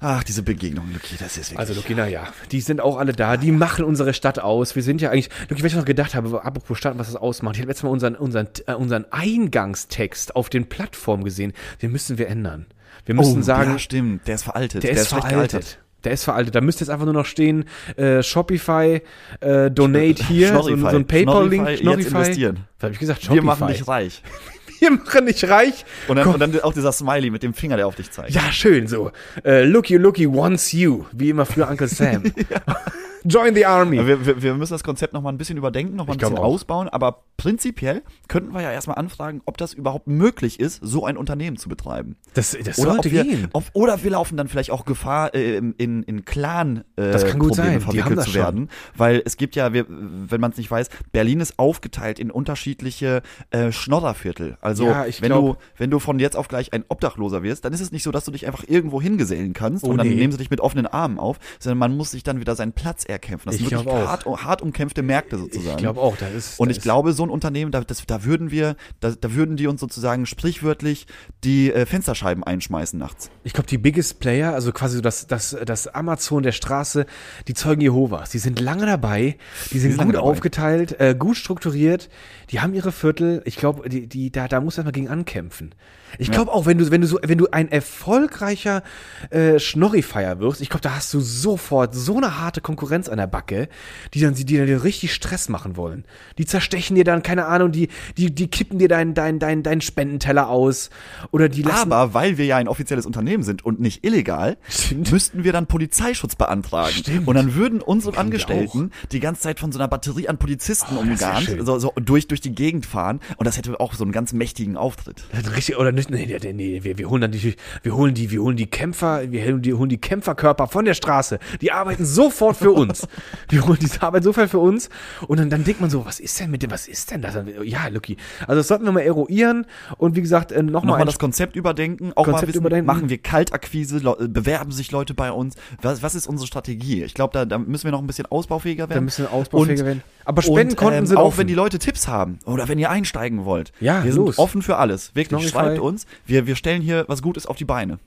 ach, diese Begegnung, Luki, das ist wirklich. Also Luki, na ja, die sind auch alle da, die machen unsere Stadt aus. Wir sind ja eigentlich, Luki, was ich noch gedacht habe, apropos Stadt, was das ausmacht. Ich habe letztes Mal unseren, unseren, äh, unseren Eingangstext auf den Plattformen gesehen. Den müssen wir ändern. Wir müssen oh, sagen, ja, stimmt, der ist veraltet. der, ist schlecht veraltet. Der ist veraltet. Da müsste jetzt einfach nur noch stehen, äh, Shopify, äh, Donate hier, so, ein- so ein PayPal-Link, Schnorrify, jetzt investieren. Was habe ich gesagt? Wir Shopify. machen dich reich. Wir machen dich reich. Und dann, und dann auch dieser Smiley mit dem Finger, der auf dich zeigt. Ja, schön, so. Äh, looky, looky wants you. Wie immer früher Uncle Sam. Join the Army. Wir, wir, wir müssen das Konzept noch mal ein bisschen überdenken, noch mal ein bisschen auch. ausbauen, aber prinzipiell könnten wir ja erstmal anfragen, ob das überhaupt möglich ist, so ein Unternehmen zu betreiben. Das, das Oder, sollte wir, gehen. Ob, oder wir laufen dann vielleicht auch Gefahr, äh, in, in Clan äh, Das kann gut sein. Probleme verwickelt zu werden. Weil es gibt ja, wir, wenn man es nicht weiß, Berlin ist aufgeteilt in unterschiedliche äh, Schnorrerviertel. Also Ja, wenn glaub- du, wenn du von jetzt auf gleich ein Obdachloser wirst, dann ist es nicht so, dass du dich einfach irgendwo hingesellen kannst Oh, und dann nee. nehmen sie dich mit offenen Armen auf, sondern man muss sich dann wieder seinen Platz erkämpfen. Das Ich sind wirklich glaub auch. hart, hart umkämpfte Märkte sozusagen. Ich glaube auch, das ist. Und das ich ist- glaube, so ein Unternehmen, da, das, da würden wir, da, da würden die uns sozusagen sprichwörtlich die äh, Fensterscheiben einschmeißen nachts. Ich glaube, die Biggest Player, also quasi so das, das, das Amazon der Straße, die Zeugen Jehovas, die sind lange dabei, die sind sind lange gut aufgeteilt, äh, gut strukturiert, die haben ihre Viertel. Ich glaube, die, die, da, da muss man gegen ankämpfen. Ich glaube auch, wenn du, wenn du so, wenn du ein erfolgreicher äh, Schnorrifeier wirst, ich glaube, da hast du sofort so eine harte Konkurrenz an der Backe, die dann, die dir dann richtig Stress machen wollen. Die zerstechen dir dann, keine Ahnung, die, die, die kippen dir deinen, deinen, deinen, deinen Spendenteller aus oder die lassen. Aber weil wir ja ein offizielles Unternehmen sind und nicht illegal, Stimmt. müssten wir dann Polizeischutz beantragen. Stimmt. Und dann würden unsere wir Angestellten die ganze Zeit von so einer Batterie an Polizisten Oh, umgarnt, so, so durch, durch die Gegend fahren. Und das hätte auch so einen ganz mächtigen Auftritt. Richtig, oder nicht, nee, nee, nee, wir, wir holen dann die, wir holen die, wir holen die Kämpfer, wir holen die, holen die Kämpferkörper von der Straße. Die arbeiten sofort für uns. wir holen diese Arbeit sofort für uns. Und dann, dann denkt man so, was ist denn mit dem, was ist denn das? Ja, Lucky. Also das sollten wir mal eruieren. Und wie gesagt, äh, nochmal Nochmal das Konzept überdenken, auch mal Konzept wissen, überdenken. machen wir Kaltakquise, äh, bewerben sich Leute bei uns. Was, was ist unsere Strategie? Ich glaube, da, da müssen wir noch ein bisschen ausbaufähiger werden. Da müssen wir ausbaufähiger Und- werden. Aber Spendenkonten ähm, sind auch wenn die Leute Tipps haben oder wenn ihr einsteigen wollt. Ja, wir los. sind offen für alles. Wirklich, Snorrify. schreibt uns. Wir, wir stellen hier was Gutes auf die Beine.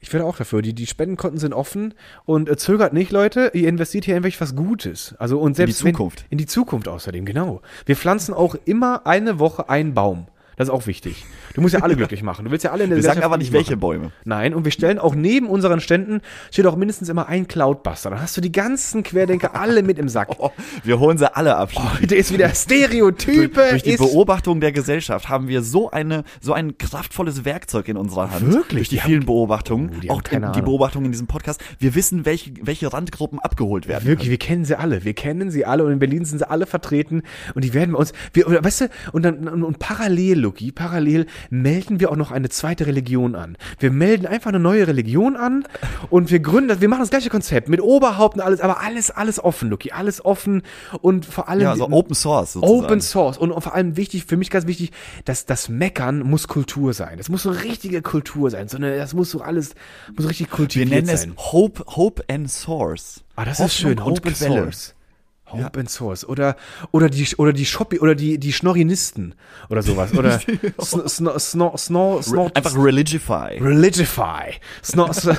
Ich wäre auch dafür. Die, die Spendenkonten sind offen und äh, zögert nicht, Leute. Ihr investiert hier in wirklich was Gutes. Also und selbst die Zukunft. Wenn, in die Zukunft außerdem, genau. Wir pflanzen auch immer eine Woche einen Baum. Das ist auch wichtig. Du musst ja alle glücklich machen. Du willst ja alle in der Wir sagen aber nicht, welche machen. Bäume. Nein, und wir stellen auch neben unseren Ständen steht auch mindestens immer ein Cloudbuster. Dann hast du die ganzen Querdenker alle mit im Sack. Oh, wir holen sie alle ab. Heute ist wieder Stereotype. durch, durch die Beobachtung der Gesellschaft haben wir so eine so ein kraftvolles Werkzeug in unserer Hand. Wirklich? Durch die, Die vielen Beobachtungen, Oh, die haben auch keine die. Beobachtungen in diesem Podcast. Wir wissen, welche welche Randgruppen abgeholt werden. Wirklich, wir kennen sie alle. Wir kennen sie alle und in Berlin sind sie alle vertreten und die werden bei uns, wir, weißt du, und dann, und parallel, Luki, parallel melden wir auch noch eine zweite Religion an. Wir melden einfach eine neue Religion an und wir gründen, wir machen das gleiche Konzept mit Oberhaupt und alles, aber alles, alles offen, Luki, alles offen und vor allem Ja, so Open Source sozusagen. Open Source und vor allem wichtig, für mich ganz wichtig, dass das Meckern muss Kultur sein. Das muss so richtige Kultur sein, sondern das muss so alles, muss richtig Wir kultiviert nennen es sein. Hope, Hope and Source. Ah, das Hoffnung ist schön. und Open Quelle. Source. Open Source. Oder, oder die, oder die Shoppi, oder die, die Schnorrinisten. Oder sowas. Oder Sno, Sno, Sno, Sno, Sno, Einfach Religify. Religify. Sno, Sno,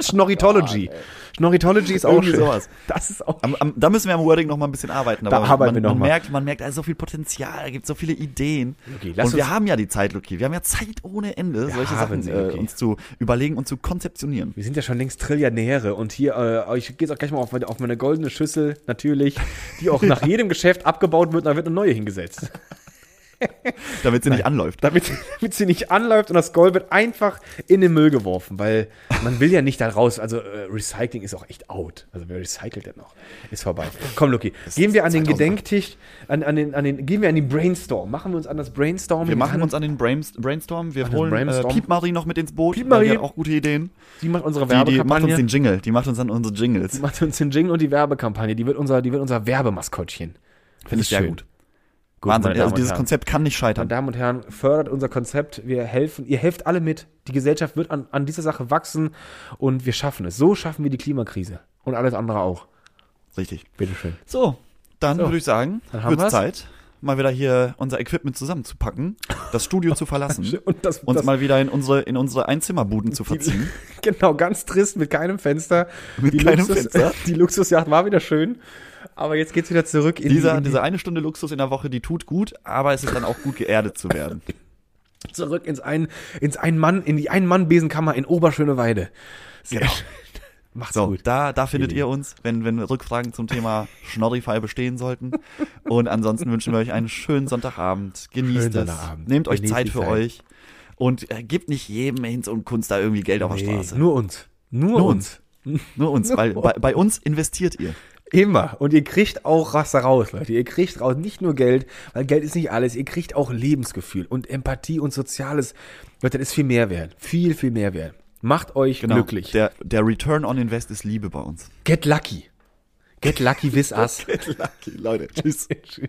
Schnorritology. Schnorritology ist auch schön. sowas. Das ist auch Am, am, da müssen wir am Wording noch mal ein bisschen arbeiten. Da arbeiten man, wir noch man mal. merkt, man merkt, da ist so viel Potenzial, da gibt so viele Ideen. Okay, lass und wir haben ja die Zeit, Luki. Wir haben ja Zeit ohne Ende, Wir solche Sachen sie, äh, Luki. uns zu überlegen und zu konzeptionieren. Wir sind ja schon längst Trillionäre und hier, äh, ich gehe jetzt auch gleich mal auf meine, auf meine goldene Schüssel, natürlich, die auch nach jedem Geschäft abgebaut wird da wird eine neue hingesetzt. Damit sie nicht anläuft. damit, damit sie nicht anläuft und das Gold wird einfach in den Müll geworfen, weil man will ja nicht da raus. Also äh, Recycling ist auch echt out. Also wer recycelt denn noch? Ist vorbei. Komm, Luki, gehen wir an den 2000er. Gedenktisch, an, an den, an den, gehen wir an den Brainstorm. Machen wir uns an das Brainstorm. Wir machen uns an den Brains, Brainstorm. Wir den holen Brainstorm. Äh, Piep Marie noch mit ins Boot. Piep Marie. Hat auch gute Ideen. Die macht unsere Die, die macht Werbekampagne. uns den Jingle. Die macht uns dann unsere Jingles. Die macht uns den Jingle und die Werbekampagne. Die wird unser, die wird unser Werbemaskottchen. Finde ich sehr schön. gut. Gut, Wahnsinn. meine Also dieses Herren. Konzept kann nicht Meine scheitern. Damen und Herren, fördert unser Konzept. Wir helfen, ihr helft alle mit. Die Gesellschaft wird an, an dieser Sache wachsen und wir schaffen es. So schaffen wir die Klimakrise. Und alles andere auch. Richtig. Bitteschön. So, dann So. würde ich sagen, Dann haben wird. Zeit, mal wieder hier unser Equipment zusammenzupacken, das Studio zu verlassen, Und das, uns das mal wieder in unsere, in unsere Einzimmerbuden zu verziehen. genau, ganz trist, mit keinem Fenster. Mit die keinem Luxus, Fenster. Die Luxusjacht war wieder schön. Aber jetzt geht's wieder zurück in Dieser, die, in die diese eine Stunde Luxus in der Woche, die tut gut, aber es ist dann auch gut geerdet zu werden. zurück ins ein, ins ein Mann, in die Ein-Mann-Besenkammer in Oberschöneweide. Sehr Genau. schön. Macht's So, gut. da, da findet Ihr ihr uns, wenn, wenn Rückfragen zum Thema Schnorrify bestehen sollten. Und ansonsten wünschen wir euch einen schönen Sonntagabend. Genießt Schönen es. Sonntagabend. Nehmt euch Genießt Zeit die für Zeit. euch. Und äh, gebt nicht jedem Hinz und Kunst da irgendwie Geld auf der Nee, Straße. nur uns. Nur, Nur uns. Nur uns, Nur weil uns. bei, bei uns investiert ihr. Immer. Und ihr kriegt auch was daraus, Leute. Ihr kriegt raus nicht nur Geld, weil Geld ist nicht alles. Ihr kriegt auch Lebensgefühl und Empathie und Soziales. Leute, das ist viel mehr wert. Viel, viel mehr wert. Macht euch Genau. glücklich. Der, der Return on Invest ist Liebe bei uns. Get lucky. Get lucky with us. Lucky, Leute. Tschüss. Tschüss.